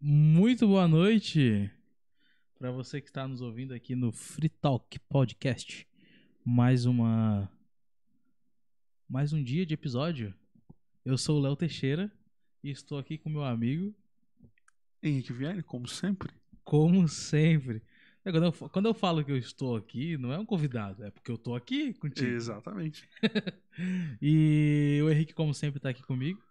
Muito boa noite para você que está nos ouvindo aqui no Free Talk Podcast. Mais uma mais um dia de episódio. Eu sou o Léo Teixeira e estou aqui com meu amigo Henrique Viane, como sempre. como sempre. É, Quando eu, quando eu falo que eu estou aqui, não é um convidado, é porque eu estou aqui contigo. Exatamente. E o Henrique, como sempre, está aqui comigo.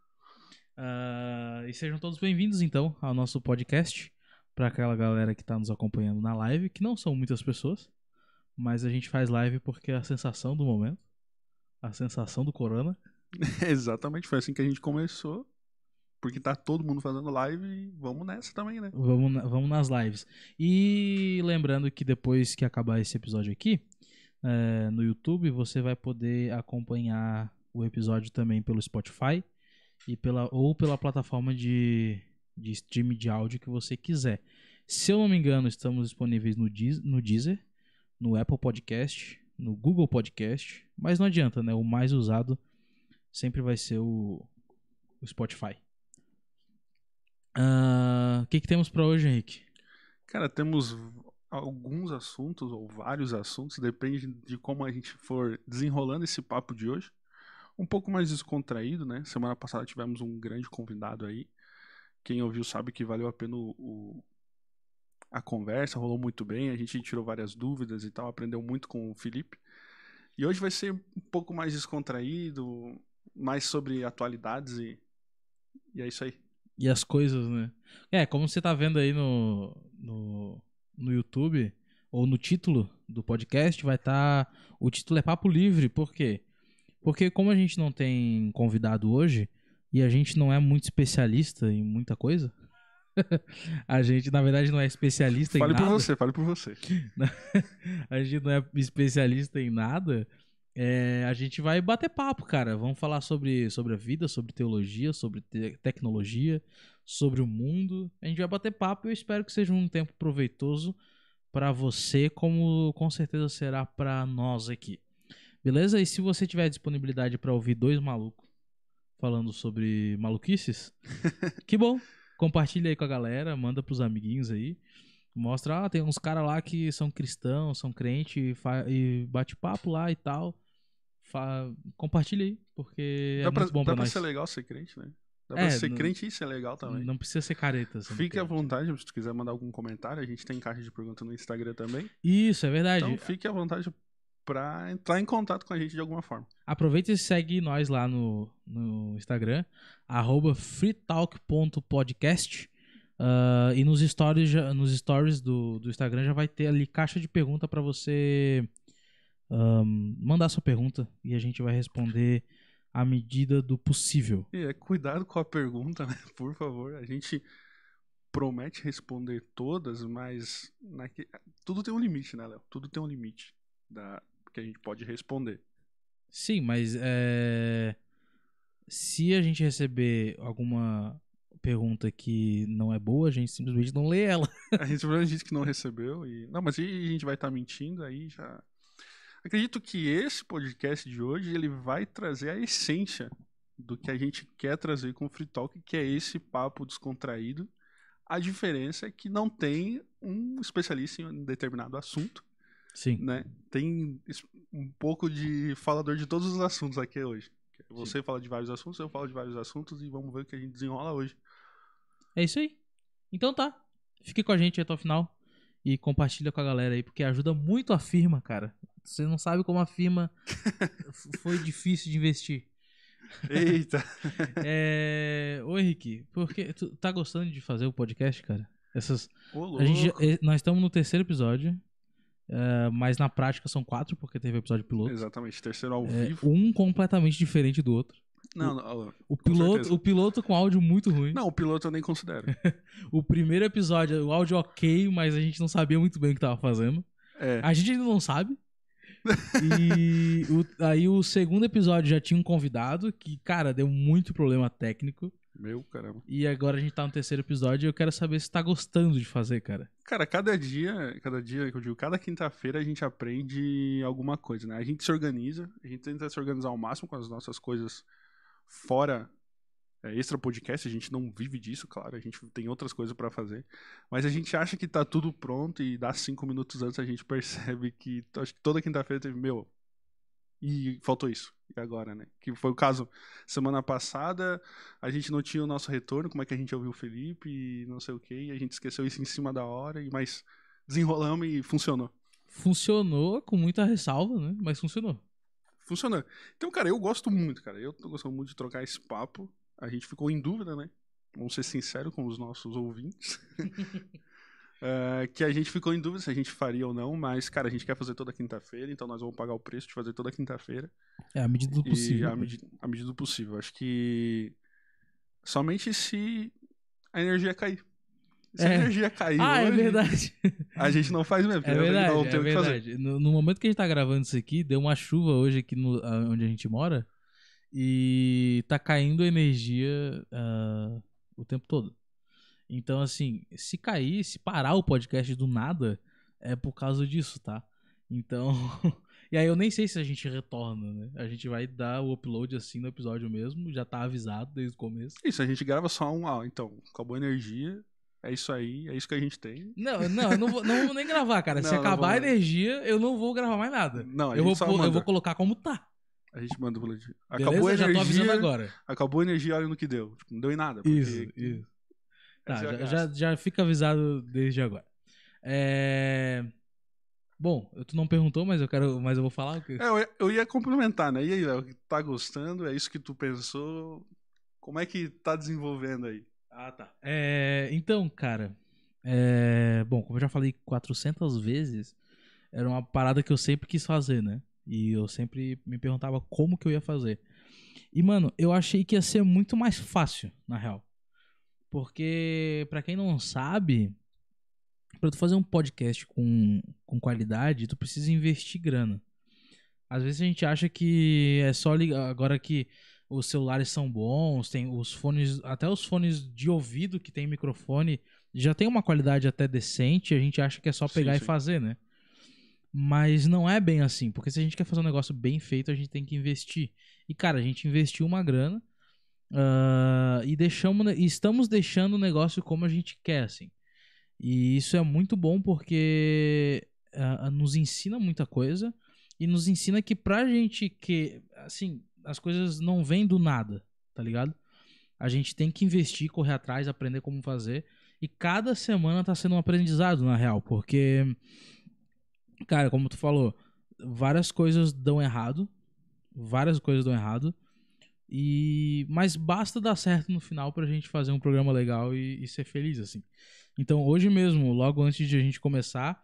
Ah, e sejam todos bem-vindos, então, ao nosso podcast. Para aquela galera que está nos acompanhando na live, que não são muitas pessoas, mas a gente faz live porque é a sensação do momento, a sensação do corona. Exatamente, foi assim que a gente começou. Porque tá todo mundo fazendo live e vamos nessa também, né? Vamos, na- vamos nas lives. E lembrando que depois que acabar esse episódio aqui, é, no YouTube, você vai poder acompanhar o episódio também pelo Spotify e pela, ou pela plataforma de, de stream de áudio que você quiser. Se eu não me engano, estamos disponíveis no, Deez- no Deezer, no Apple Podcast, no Google Podcast, mas não adianta, né? O mais usado sempre vai ser o, o Spotify. Ah, O que, que temos pra hoje, Henrique? Cara, temos alguns assuntos, ou vários assuntos, depende de como a gente for desenrolando esse papo de hoje. Um pouco mais descontraído, né? Semana passada tivemos um grande convidado aí. Quem ouviu sabe que valeu a pena o, o- a conversa, rolou muito bem, a gente tirou várias dúvidas e tal, aprendeu muito com o Felipe. E hoje vai ser um pouco mais descontraído, mais sobre atualidades e, e é isso aí. E as coisas, né? É, como você tá vendo aí no, no, no YouTube, ou no título do podcast, vai estar. o título é Papo Livre, por quê? Porque como a gente não tem convidado hoje, e a gente não é muito especialista em muita coisa, a gente, na verdade, não é especialista Fale em por nada. você, fale por você. a gente não é especialista em nada. é, a gente vai bater papo, cara. Vamos falar sobre, sobre a vida, sobre teologia, sobre te- tecnologia, sobre o mundo. A gente vai bater papo e eu espero que seja um tempo proveitoso pra você, como com certeza será pra nós aqui. Beleza? E se você tiver disponibilidade pra ouvir dois malucos falando sobre maluquices, que bom. Compartilha aí com a galera, manda pros amiguinhos aí. Mostra, ah, tem uns caras lá que são cristãos, são crentes e, e bate papo lá e tal. Fa- Compartilha aí, porque é dá pra, muito bom dá pra pra ser legal ser crente, né? Dá É, pra ser não- crente e ser legal também. Não precisa ser careta. Fique à crente. vontade, se tu quiser mandar algum comentário, a gente tem caixa de pergunta no Instagram também. Isso, é verdade. Então fique à vontade pra entrar em contato com a gente de alguma forma. Aproveita e segue nós lá no, no Instagram, arroba freetalk.podcast. Ah, e nos stories, nos stories do, do Instagram já vai ter ali caixa de pergunta para você ahn, mandar sua pergunta e a gente vai responder à medida do possível. É cuidado com a pergunta, né? Por favor. A gente promete responder todas, mas tudo tem um limite, né, Léo? Tudo tem um limite da... que a gente pode responder. Sim, mas é, se a gente receber alguma pergunta que não é boa, a gente simplesmente não lê ela. A gente simplesmente disse que não recebeu e. Não, mas aí a gente vai estar mentindo, aí já. Acredito que esse podcast de hoje ele vai trazer a essência do que a gente quer trazer com o Free Talk, que é esse papo descontraído. A diferença é que não tem um especialista em um determinado assunto, Sim. né? Tem um pouco de falador de todos os assuntos aqui hoje. Você fala de vários assuntos, eu falo de vários assuntos e vamos ver o que a gente desenrola hoje. É isso aí. Então tá. Fique com a gente até o final e compartilha com a galera aí, porque ajuda muito a firma, cara. Você não sabe como a firma foi difícil de investir. Eita! É... Ô Henrique, porque tu tá gostando de fazer o podcast, cara? Essas... Ô, A gente já- eh, Nós estamos no terceiro episódio, eh, mas na prática são quatro, porque teve episódio piloto. Exatamente, terceiro ao É, vivo. um completamente diferente do outro. Não, não, O piloto, certeza. o piloto com áudio muito ruim. não, o piloto eu nem considero. O primeiro episódio, o áudio ok, mas a gente não sabia muito bem o que tava fazendo. É, A gente ainda não sabe. E o- aí o segundo episódio já tinha um convidado que, cara, deu muito problema técnico. Meu caramba. E agora a gente tá no terceiro episódio e eu quero saber se tá gostando de fazer, cara. Cara, cada dia, cada dia que eu digo, cada quinta-feira a gente aprende alguma coisa, né? A gente se organiza, a gente tenta se organizar ao máximo com as nossas coisas fora é, extra podcast, a gente não vive disso, claro, a gente tem outras coisas para fazer. Mas a gente acha que tá tudo pronto e dá cinco minutos antes a gente percebe que acho que toda quinta-feira teve, meu, e faltou isso. E agora, né? Que foi o caso semana passada, a gente não tinha o nosso retorno, como é que a gente ouviu o Felipe e não sei o que, e a gente esqueceu isso em cima da hora, e mas desenrolamos e funcionou. Funcionou com muita ressalva, né? Mas funcionou. Funcionou. Então, cara, eu gosto muito, cara. Eu tô gostando muito de trocar esse papo. A gente ficou em dúvida, né? Vamos ser sinceros com os nossos ouvintes. Uh, que a gente ficou em dúvida se a gente faria ou não, mas, cara, a gente quer fazer toda quinta-feira, então nós vamos pagar o preço de fazer toda quinta-feira. É, à medida do possível. À, né? medi à medida do possível. Acho que somente se a energia cair. Se É. a energia cair Ah, é hoje, verdade. a gente não faz mesmo. É verdade, não é tem o que fazer. No, no momento que a gente tá gravando isso aqui, deu uma chuva hoje aqui no, onde a gente mora e tá caindo energia ah, o tempo todo. Então, assim, se cair, se parar o podcast do nada, é por causa disso, tá? Então. e aí eu nem sei se a gente retorna, né? A gente vai dar o upload assim no episódio mesmo, já tá avisado desde o começo. Isso, a gente grava só um. Ah, então, acabou a energia. É isso aí, é isso que a gente tem. Não, não, eu não vou, não vou nem gravar, cara. se Não, não acabar a energia, eu não vou gravar mais nada. Não, eu, vou, eu vou colocar como tá. A gente manda o boletim. Beleza? Acabou a Já tô avisando energia. agora. Acabou a energia, olha no que deu. Tipo, não deu em nada. porque Isso, isso. Tá, já, já, já fica avisado desde agora. É... Bom, tu não perguntou, mas eu quero, mas eu vou falar. É, eu, ia- eu ia complementar, né? E aí, Léo, tá gostando? É isso que tu pensou? Como é que tá desenvolvendo aí? Ah, tá. É, então, cara, é, bom, como eu já falei 400 vezes, era uma parada que eu sempre quis fazer, né? E eu sempre me perguntava como que eu ia fazer. E, mano, eu achei que ia ser muito mais fácil, na real. Porque, pra quem não sabe, pra tu fazer um podcast com, com qualidade, tu precisa investir grana. Às vezes a gente acha que é só ligar. Agora que os celulares são bons, tem os fones, até os fones de ouvido que tem microfone, já tem uma qualidade até decente, a gente acha que é só Sim, pegar e sim. fazer, né? Mas não é bem assim, porque se a gente quer fazer um negócio bem feito, a gente tem que investir. E cara, a gente investiu uma grana ah, e deixamos, estamos deixando o negócio como a gente quer, assim. E isso é muito bom porque ah, nos ensina muita coisa e nos ensina que pra gente que, assim, as coisas não vêm do nada, tá ligado? A gente tem que investir, correr atrás, aprender como fazer. E cada semana tá sendo um aprendizado, na real, porque, cara, como tu falou, várias coisas dão errado. Várias coisas dão errado. E mas basta dar certo no final pra gente fazer um programa legal e, e ser feliz assim. Então hoje mesmo, logo antes de a gente começar,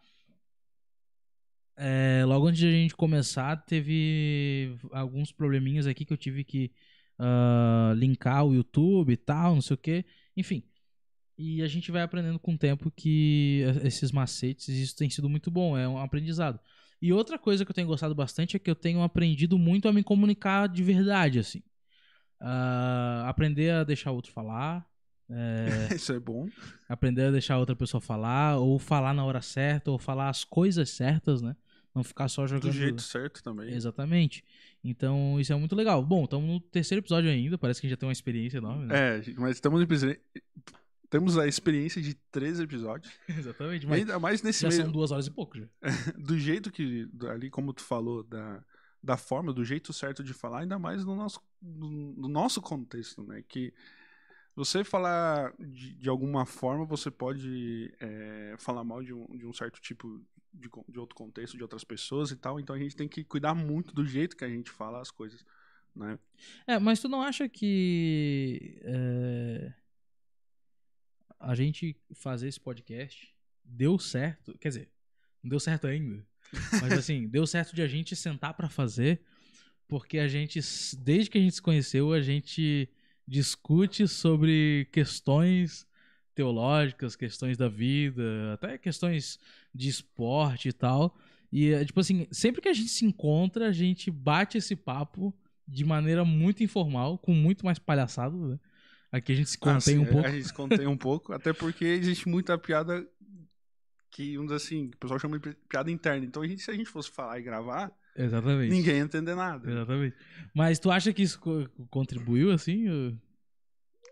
é, logo antes de a gente começar, teve alguns probleminhas aqui que eu tive que ah, linkar o YouTube e tal, não sei o que, enfim. E a gente vai aprendendo com o tempo que esses macetes, isso tem sido muito bom, é um aprendizado. E outra coisa que eu tenho gostado bastante é que eu tenho aprendido muito a me comunicar de verdade, assim. Ah, aprender a deixar o outro falar, é, Isso é bom. aprender a deixar outra pessoa falar, ou falar na hora certa, ou falar as coisas certas, né? Não ficar só jogando. Do jeito certo também. Exatamente. Então, isso é muito legal. Bom, estamos no terceiro episódio ainda, parece que a gente já tem uma experiência enorme, né? É, mas estamos temos a experiência de três episódios. Exatamente, mas ainda mais nesse já meio, são duas horas e pouco já. do jeito que, ali como tu falou, da, da forma, do jeito certo de falar, ainda mais no nosso, no, no nosso contexto, né? Que você falar de, de alguma forma, você pode é, falar mal de um, de um certo tipo de, de outro contexto, de outras pessoas e tal. Então a gente tem que cuidar muito do jeito que a gente fala as coisas, né? É, mas tu não acha que é, a gente fazer esse podcast deu certo? Quer dizer, não deu certo ainda. Mas assim, deu certo de a gente sentar pra fazer, porque a gente, desde que a gente se conheceu, a gente discute sobre questões teológicas, questões da vida, até questões de esporte e tal. E, é, tipo assim, sempre que a gente se encontra, a gente bate esse papo de maneira muito informal, com muito mais palhaçada, né? Aqui a gente se contém Assim, um pouco. A gente se contém um pouco, até porque existe muita piada que, dizer assim, o pessoal chama de pi- piada interna. Então, a gente, se a gente fosse falar e gravar, Exatamente. ninguém ia entender nada. Exatamente. Mas tu acha que isso co- contribuiu, assim? ou-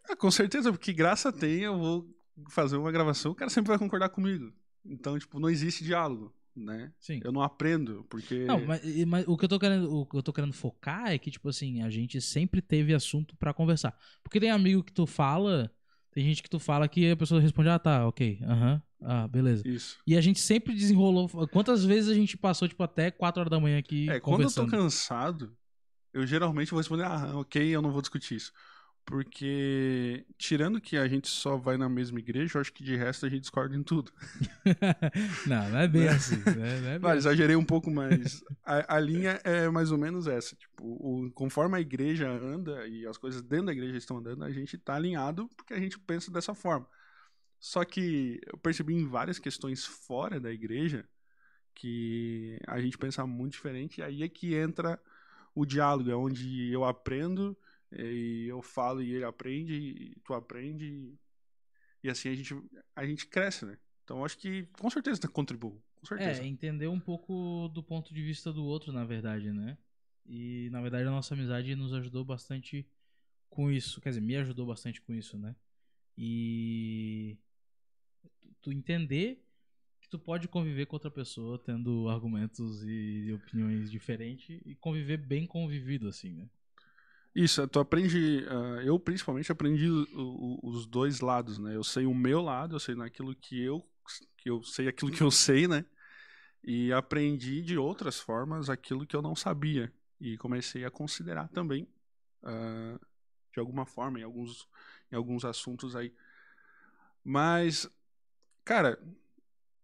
Ah, com certeza, porque graça tem, eu vou fazer uma gravação, o cara sempre vai concordar comigo. Então, tipo, não existe diálogo, né? Sim. Eu não aprendo, porque. Não, mas, e- mas o que eu tô querendo, o que eu tô querendo focar é que tipo assim, a gente sempre teve assunto pra conversar. Porque tem amigo que tu fala, tem gente que tu fala que a pessoa responde: "Ah, tá, OK. Aham. Ah, beleza". Isso. E a gente sempre desenrolou. Quantas vezes a gente passou tipo até 4 horas da manhã aqui É, quando eu tô cansado, eu geralmente vou responder, ah, ok, eu não vou discutir isso. Porque, tirando que a gente só vai na mesma igreja, eu acho que de resto a gente discorda em tudo. não, não é bem assim, né? Não é bem Vale, exagerei um pouco, mas a, a linha é mais ou menos essa. Tipo, o- conforme a igreja anda e as coisas dentro da igreja estão andando, a gente tá alinhado porque a gente pensa dessa forma. Só que eu percebi em várias questões fora da igreja que a gente pensa muito diferente, e aí é que entra o diálogo, é onde eu aprendo e eu falo e ele aprende, e tu aprende, e, e assim a gente, a gente cresce, né? Então acho que com certeza contribui. Com certeza. É, entender um pouco do ponto de vista do outro, na verdade, né? E, na verdade, a nossa amizade nos ajudou bastante com isso. Quer dizer, me ajudou bastante com isso, né? E tu- entender que tu pode conviver com outra pessoa tendo argumentos e opiniões diferentes e conviver bem convivido, assim, né? Isso, tu aprende. ah, eu principalmente aprendi o- o- os dois lados, né? Eu sei o meu lado, eu sei naquilo que eu, que eu sei aquilo que eu sei, né? E aprendi de outras formas aquilo que eu não sabia. E comecei a considerar também, ah, de alguma forma, em alguns, em alguns assuntos aí. Mas, cara,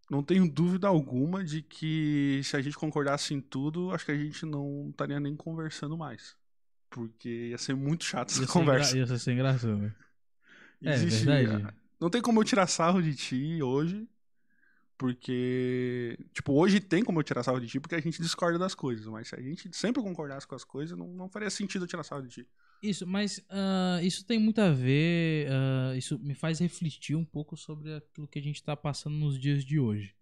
não tenho dúvida alguma de que se a gente concordasse em tudo, acho que a gente não estaria nem conversando mais. Porque ia ser muito chato essa Ia conversa. engra... ia ser sem graça, né? É, Existe- verdade. Não tem como eu tirar sarro de ti hoje. Porque, tipo, hoje tem como eu tirar sarro de ti porque a gente discorda das coisas. Mas se a gente sempre concordasse com as coisas, não, não faria sentido eu tirar sarro de ti. Isso, mas ah, isso tem muito a ver. ah, isso me faz refletir um pouco sobre aquilo que a gente tá passando nos dias de hoje.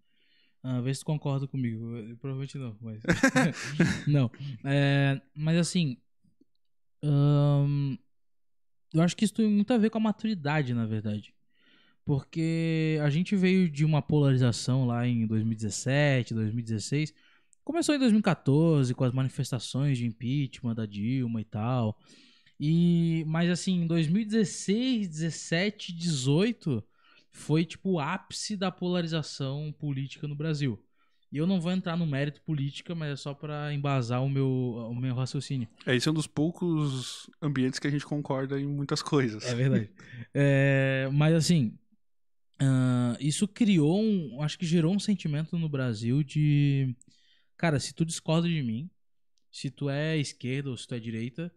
Ah, vê se tu concorda comigo. Eu- Provavelmente não, mas. não. É, mas assim. ahn, eu acho que isso tem muito a ver com a maturidade, na verdade. Porque a gente veio de uma polarização lá em 2017, 2016. Começou em 2014 com as manifestações de impeachment da Dilma e tal. E mas assim, em 2016, 17, 18 foi tipo o ápice da polarização política no Brasil. E eu não vou entrar no mérito política, mas é só pra embasar o meu, o meu raciocínio. É, esse é um dos poucos ambientes que a gente concorda em muitas coisas. É verdade. É, mas assim, ah, isso criou um. Acho que gerou um sentimento no Brasil de. Cara, se tu discorda de mim, se tu é esquerda ou se tu é direita,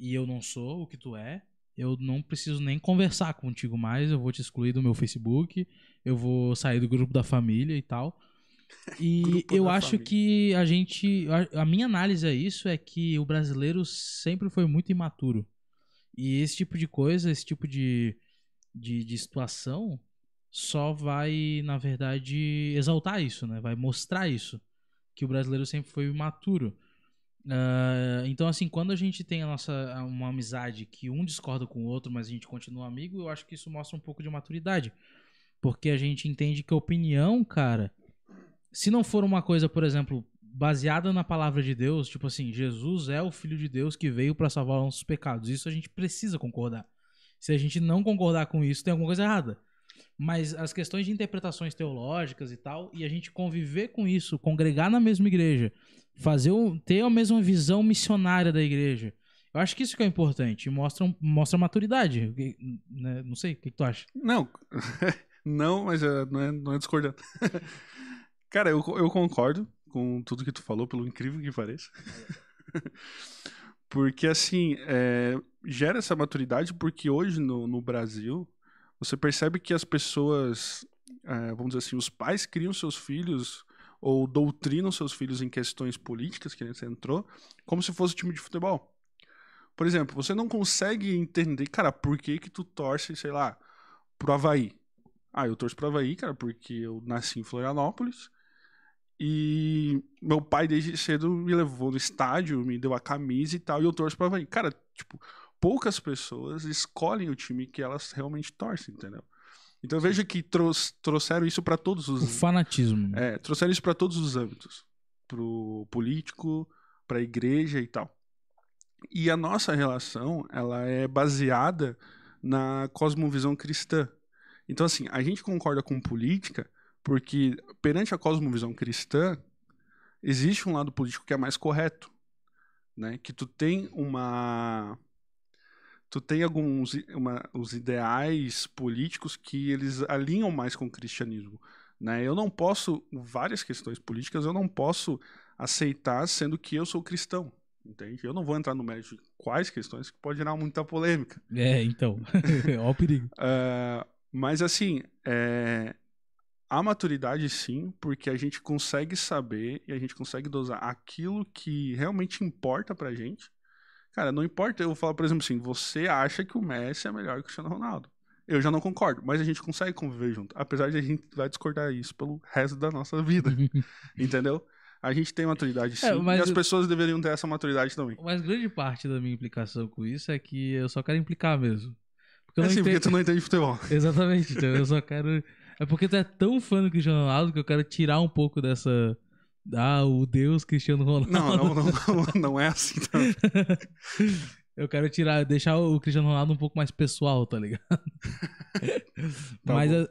e eu não sou o que tu é, eu não preciso nem conversar contigo mais, eu vou te excluir do meu Facebook, eu vou sair do grupo da família e tal. E eu acho família. que a gente. a- A minha análise a isso é que o brasileiro sempre foi muito imaturo. E esse tipo de coisa, esse tipo de, de, de situação só vai, na verdade, exaltar isso, né? Vai mostrar isso. Que o brasileiro sempre foi imaturo. Ah, então, assim, quando a gente tem a nossa uma amizade que um discorda com o outro, mas a gente continua amigo, eu acho que isso mostra um pouco de maturidade. Porque a gente entende que a opinião, cara, se não for uma coisa, por exemplo, baseada na palavra de Deus, tipo assim, Jesus é o filho de Deus que veio pra salvar os nossos pecados. Isso a gente precisa concordar. Se a gente não concordar com isso, tem alguma coisa errada. Mas as questões de interpretações teológicas e tal, e a gente conviver com isso, congregar na mesma igreja, fazer o, ter a mesma visão missionária da igreja. Eu acho que isso que é importante, mostra, um- mostra maturidade. né? Não sei, o que, que tu acha? Não, não, mas é, não, é, não é discordando. Cara, eu, eu concordo com tudo que tu falou, pelo incrível que pareça. porque, assim, é, gera essa maturidade porque hoje no, no Brasil, você percebe que as pessoas, é, vamos dizer assim, os pais criam seus filhos ou doutrinam seus filhos em questões políticas, que nem você entrou, como se fosse time de futebol. Por exemplo, você não consegue entender, cara, por que que tu torce, sei lá, pro Havaí. Ah, eu torço pro Havaí, cara, porque eu nasci em Florianópolis e meu pai desde cedo me levou no estádio, me deu a camisa e tal, e eu torço pro Havaí. Cara, tipo, poucas pessoas escolhem o time que elas realmente torcem, entendeu? Então eu vejo que trou- trouxeram isso para todos os O fanatismo. é, trouxeram isso para todos os âmbitos, pro político, para a igreja e tal. E a nossa relação, ela é baseada na cosmovisão cristã. Então assim, a gente concorda com política porque perante a cosmovisão cristã existe um lado político que é mais correto, né? Que tu tem uma tu tem alguns uma, os ideais políticos que eles alinham mais com o cristianismo, né? Eu não posso várias questões políticas eu não posso aceitar sendo que eu sou cristão, entende? Eu não vou entrar no mérito de quais questões que pode gerar muita polêmica. É, então. Ó o perigo. Ah, mas assim, é, a maturidade sim, porque a gente consegue saber e a gente consegue dosar aquilo que realmente importa pra gente. Cara, não importa eu falar, por exemplo, assim, você acha que o Messi é melhor que o Cristiano Ronaldo. Eu já não concordo, mas a gente consegue conviver junto. Apesar de a gente vai discordar isso pelo resto da nossa vida, entendeu? A gente tem maturidade sim, É, mas e as eu- pessoas deveriam ter essa maturidade também. Mas grande parte da minha implicação com isso é que eu só quero implicar mesmo. Porque eu É não assim, porque entendo... tu não entende futebol. Exatamente, então eu só quero. É porque tu é tão fã do Cristiano Ronaldo que eu quero tirar um pouco dessa. Ah, o Deus Cristiano Ronaldo. Não, não, não, não, não é assim. Tá? Eu quero tirar, deixar o Cristiano Ronaldo um pouco mais pessoal, tá ligado? Tá Mas é,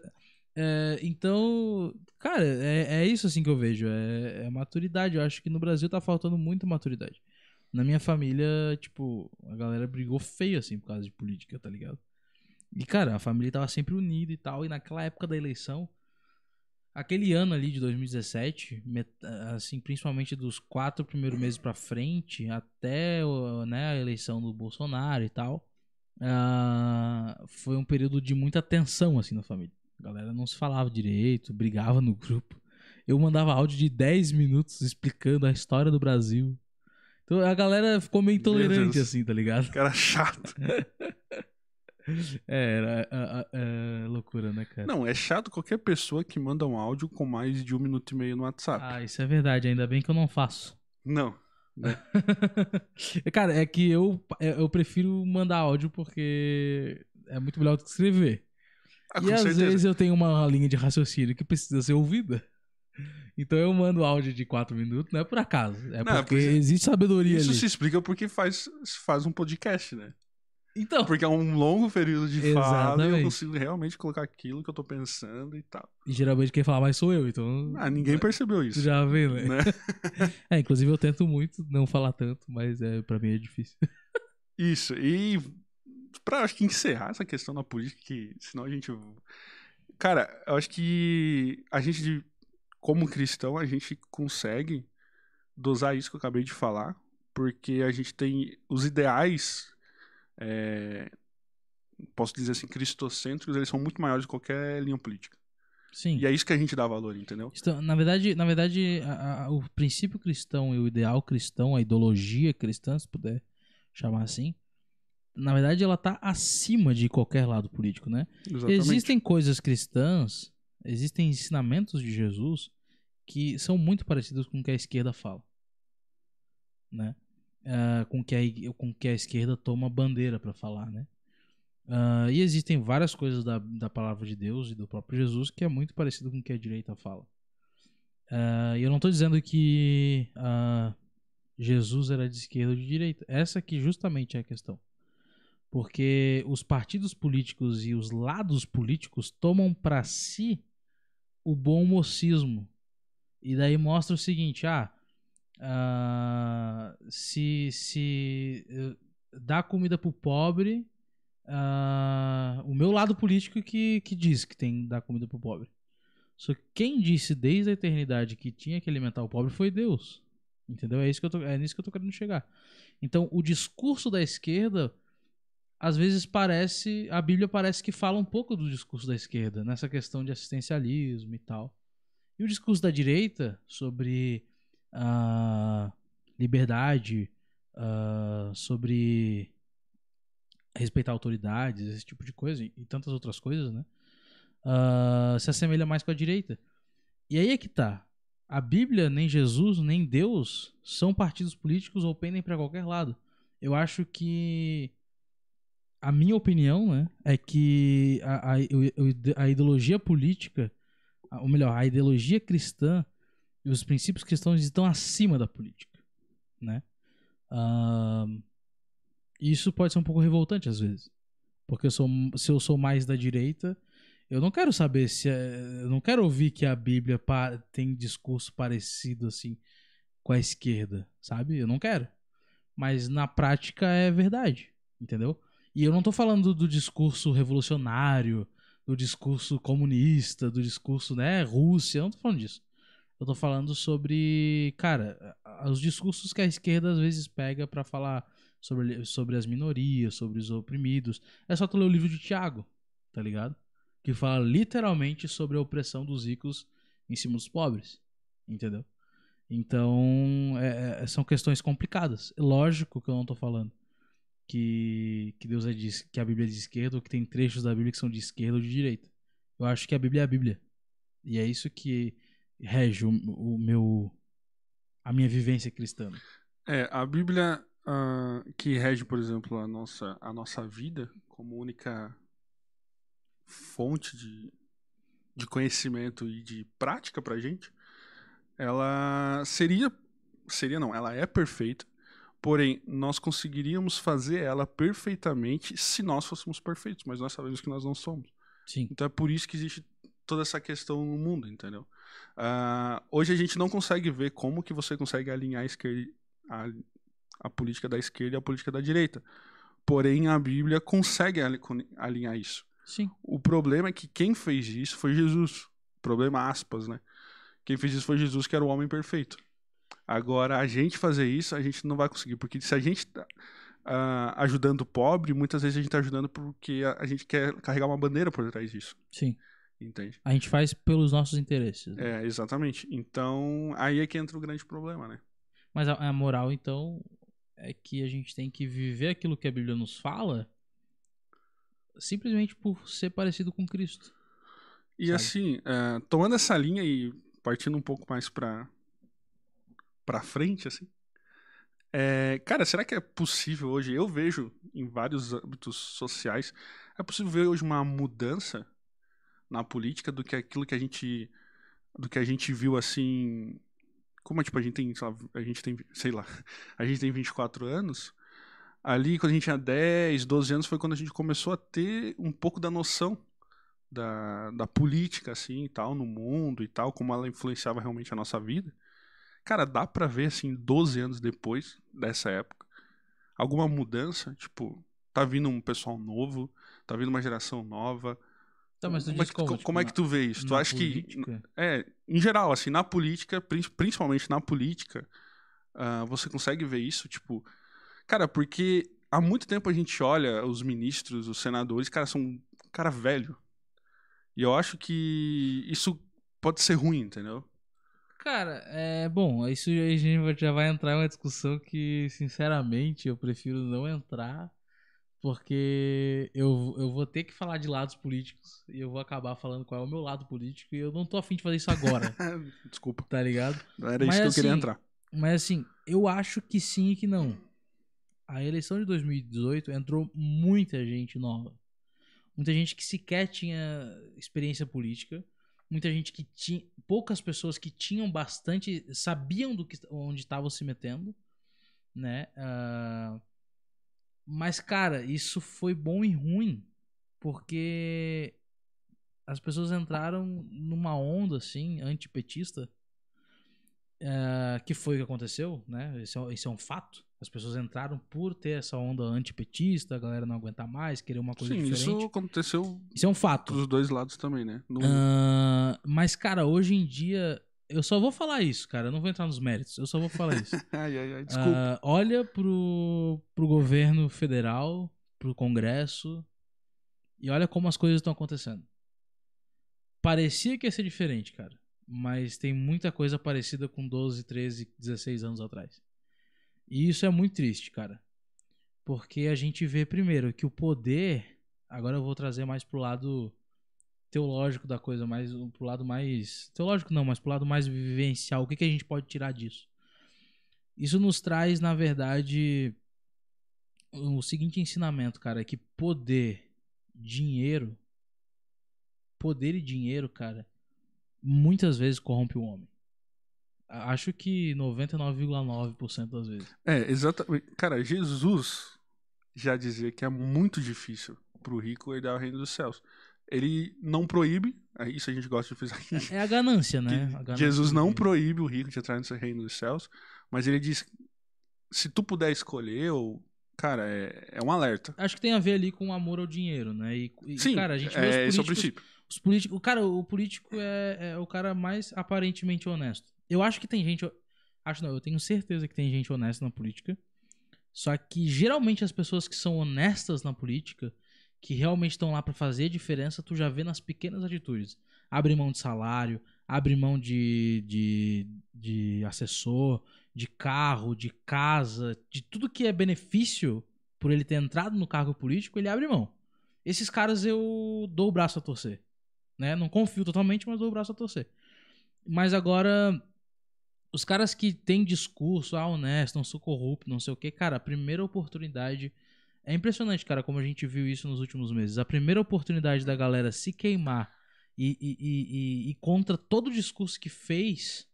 é, então, cara, é, é isso assim que eu vejo. É, é maturidade. Eu acho que no Brasil tá faltando muita maturidade. Na minha família, tipo, a galera brigou feio, assim, por causa de política, tá ligado? E, cara, a família tava sempre unida e tal. E naquela época da eleição, aquele ano ali de 2017, met- assim, principalmente dos quatro primeiros meses pra frente, até né, a eleição do Bolsonaro e tal, ah, foi um período de muita tensão, assim, na família. A galera não se falava direito, brigava no grupo. Eu mandava áudio de 10 minutos explicando a história do Brasil. Então a galera ficou meio intolerante, assim, tá ligado? Cara chato. É, era a- a- a- loucura, né, cara? Não, é chato qualquer pessoa que manda um áudio com mais de um minuto e meio no WhatsApp. Ah, isso é verdade, ainda bem que eu não faço. Não. Cara, é que eu, eu prefiro mandar áudio porque é muito melhor do que escrever. Ah, e às certeza. vezes eu tenho uma linha de raciocínio que precisa ser ouvida. Então eu mando áudio de 4 minutos, não é por acaso. É Não, porque pois é. existe sabedoria Isso ali. se explica porque faz, faz um podcast, né? Então, Porque é um longo período de fala e eu consigo realmente colocar aquilo que eu tô pensando e tal. e geralmente quem fala mais sou eu, então. Ah, ninguém percebeu isso. já vê, né? né? É, inclusive eu tento muito não falar tanto, mas é, pra mim é difícil. Isso. E pra acho que encerrar essa questão da política, que senão a gente. Cara, eu acho que a gente, como cristão, a gente consegue dosar isso que eu acabei de falar, porque a gente tem os ideais. É, posso dizer assim, cristocêntricos, eles são muito maiores que qualquer linha política. Sim. E é isso que a gente dá valor, entendeu? Então, na verdade, na verdade a- a- o princípio cristão e o ideal cristão, a ideologia cristã, se puder chamar assim, na verdade ela tá acima de qualquer lado político, né? Exatamente. Existem coisas cristãs, existem ensinamentos de Jesus que são muito parecidos com o que a esquerda fala, né? Ah, com que a com que a esquerda toma bandeira para falar, né? Ah, e existem várias coisas da, da palavra de Deus e do próprio Jesus que é muito parecido com o que a direita fala. E eu não estou dizendo que ah, Jesus era de esquerda ou de direita. Essa que justamente é a questão. Porque os partidos políticos e os lados políticos tomam para si o bom mocismo. E daí mostra o seguinte, ah, ah, se, se eh, dá comida pro pobre, ah, o meu lado político que, que diz que tem que dar comida pro pobre. Só que quem disse desde a eternidade que tinha que alimentar o pobre foi Deus. Entendeu? É, isso que eu tô, é nisso que eu tô querendo chegar. Então, o discurso da esquerda, às vezes parece. A Bíblia parece que fala um pouco do discurso da esquerda, nessa questão de assistencialismo e tal. E o discurso da direita sobre a liberdade, ah, sobre respeitar autoridades, esse tipo de coisa, e tantas outras coisas, né? ah, se assemelha mais com a direita. E aí é que tá. A Bíblia, nem Jesus, nem Deus são partidos políticos ou pendem para qualquer lado. Eu acho que a minha opinião, né, é que a, a, a ideologia política, ou melhor, a ideologia cristã e os princípios cristãos estão acima da política, né? Uh, isso pode ser um pouco revoltante às vezes, porque eu sou, se eu sou mais da direita, eu não quero saber se é, eu não quero ouvir que a Bíblia tem discurso parecido assim com a esquerda, sabe? Eu não quero. Mas na prática é verdade, entendeu? E eu não tô falando do discurso revolucionário, do discurso comunista, do discurso, né, Rússia, eu não tô falando disso. Eu tô falando sobre, cara, os discursos que a esquerda às vezes pega para falar sobre, sobre as minorias, sobre os oprimidos. É só tu ler o livro de Tiago, tá ligado? Que fala literalmente sobre a opressão dos ricos em cima dos pobres, entendeu? Então, é, é são questões complicadas. Lógico que eu não tô falando que, que Deus é de, que a Bíblia é de esquerda ou que tem trechos da Bíblia que são de esquerda ou de direita. Eu acho que a Bíblia é a Bíblia. E é isso que rege o, o meu a minha vivência cristã. É, a Bíblia uh, que rege, por exemplo, a nossa, a nossa vida como única fonte de, de conhecimento e de prática pra gente, ela seria seria não, ela é perfeita Porém, nós conseguiríamos fazer ela perfeitamente se nós fôssemos perfeitos, mas nós sabemos que nós não somos. Sim. Então é por isso que existe toda essa questão no mundo, entendeu? Uh, hoje a gente não consegue ver como que você consegue alinhar a, esquerda, a, a política da esquerda e a política da direita. Porém, a Bíblia consegue alinhar isso. Sim. O problema é que quem fez isso foi Jesus. Problema aspas, né? Quem fez isso foi Jesus, que era o homem perfeito. Agora, a gente fazer isso, a gente não vai conseguir, porque se a gente tá uh, ajudando o pobre, muitas vezes a gente tá ajudando porque a, a, gente quer carregar uma bandeira por trás disso. Sim. Entende? A gente faz pelos nossos interesses. Né? É, exatamente. Então, aí é que entra o grande problema, né? Mas a, a moral, então, é que a gente tem que viver aquilo que a Bíblia nos fala simplesmente por ser parecido com Cristo. E sabe? assim, uh, tomando essa linha e partindo um pouco mais para para frente, assim. É, cara, será que é possível hoje? Eu vejo em vários âmbitos sociais, é possível ver hoje uma mudança na política do que aquilo que a gente do que a gente viu assim, como tipo a gente tem, a gente tem, sei lá, a gente tem 24 anos. Ali quando a gente tinha 10, 12 anos foi quando a gente começou a ter um pouco da noção da, da política assim, e tal, no mundo e tal, como ela influenciava realmente a nossa vida. Cara, dá pra ver, assim, 12 anos depois dessa época, alguma mudança? Tipo, tá vindo um pessoal novo, tá vindo uma geração nova. Tá, mas tu como, é que, como, tipo, como é que tu vê isso? Tu acha política? que. É, em geral, assim, na política, principalmente na política, uh, você consegue ver isso, tipo. Cara, porque há muito tempo a gente olha os ministros, os senadores, cara, são cara velho. E eu acho que isso pode ser ruim, entendeu? Cara, é bom, isso a gente já vai entrar em uma discussão que, sinceramente, eu prefiro não entrar, porque eu, eu vou ter que falar de lados políticos e eu vou acabar falando qual é o meu lado político e eu não tô afim de fazer isso agora. Desculpa. Tá ligado? Não era mas, isso que eu queria assim, entrar. Mas assim, eu acho que sim e que não. A eleição de 2018 entrou muita gente nova. Muita gente que sequer tinha experiência política muita gente que tinha. Poucas pessoas que tinham bastante. sabiam do que onde estavam se metendo. Né? Uh, mas, cara, isso foi bom e ruim. Porque as pessoas entraram numa onda assim, antipetista. Uh, que foi o que aconteceu, né? Isso é, isso é um fato. As pessoas entraram por ter essa onda antipetista, a galera não aguentar mais, querer uma coisa Sim, diferente. Sim, isso aconteceu. Isso é um fato. Dos dois lados também, né? No... Uh, mas, cara, hoje em dia. Eu só vou falar isso, cara. Eu não vou entrar nos méritos. Eu só vou falar isso. ai, ai, ai, desculpa. Uh, olha pro, pro governo federal, pro Congresso, e olha como as coisas estão acontecendo. Parecia que ia ser diferente, cara. Mas tem muita coisa parecida com 12, 13, 16 anos atrás. E isso é muito triste, cara. Porque a gente vê primeiro que o poder, agora eu vou trazer mais pro lado teológico da coisa, mais pro lado mais teológico não, mas pro lado mais vivencial. O que que a gente pode tirar disso? Isso nos traz, na verdade, o seguinte ensinamento, cara, é que poder, dinheiro, poder e dinheiro, cara, muitas vezes corrompe o homem. Acho que 99,9% das vezes. É, exatamente. Cara, Jesus já dizia que é muito difícil pro rico herdar o reino dos céus. Ele não proíbe, é isso a gente gosta de frisar aqui. É a ganância, né? A ganância Jesus não proíbe o rico de entrar nesse reino dos céus, mas ele diz: se tu puder escolher, ou. Cara, é, é um alerta. Acho que tem a ver ali com o amor ao dinheiro, né? E, e, Sim, cara, a gente vê é, os esse é o políticos princípio. Os políticos, o cara, o político é, é o cara mais aparentemente honesto. Eu acho que tem gente, acho não, eu tenho certeza que tem gente honesta na política. Só que geralmente as pessoas que são honestas na política, que realmente estão lá pra fazer diferença, tu já vê nas pequenas atitudes. Abre mão de salário, abre mão de, de, de assessor, de carro, de casa, de tudo que é benefício por ele ter entrado no cargo político, ele abre mão. Esses caras eu dou o braço a torcer. Né? Não confio totalmente, mas dou o braço a torcer. Mas agora, os caras que têm discurso, ah, honesto, não sou corrupto, não sei o que, cara, a primeira oportunidade. É impressionante, cara, como a gente viu isso nos últimos meses. A primeira oportunidade da galera se queimar e, e, e, e, contra todo o discurso que fez,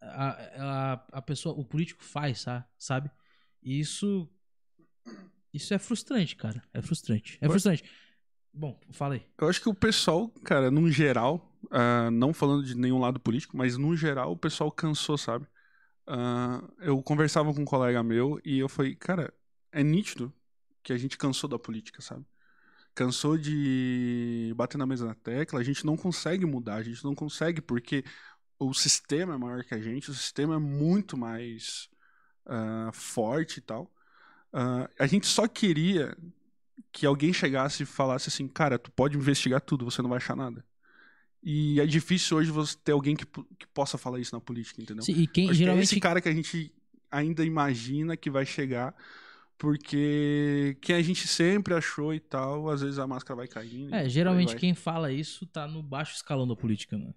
a, a, a pessoa, o político faz, sa- sabe? E isso. Isso é frustrante, cara. É frustrante. É frustrante. Bom, fala aí. Eu acho que o pessoal, cara, num geral, ah, não falando de nenhum lado político, mas no geral o pessoal cansou, sabe? Ah, eu conversava com um colega meu e eu falei, cara, é nítido que a gente cansou da política, sabe? Cansou de bater na mesma tecla, a gente não consegue mudar, a gente não consegue porque o sistema é maior que a gente, o sistema é muito mais ah, forte e tal. Ah, a gente só queria que alguém chegasse e falasse assim, cara, tu pode investigar tudo, você não vai achar nada. E é difícil hoje você ter alguém que, que possa falar isso na política, entendeu? Sim, e quem Acho que é geralmente. esse cara que a gente ainda imagina que vai chegar, porque quem a gente sempre achou e tal, às vezes a máscara vai caindo. É, geralmente vai. quem fala isso tá no baixo escalão da política, né?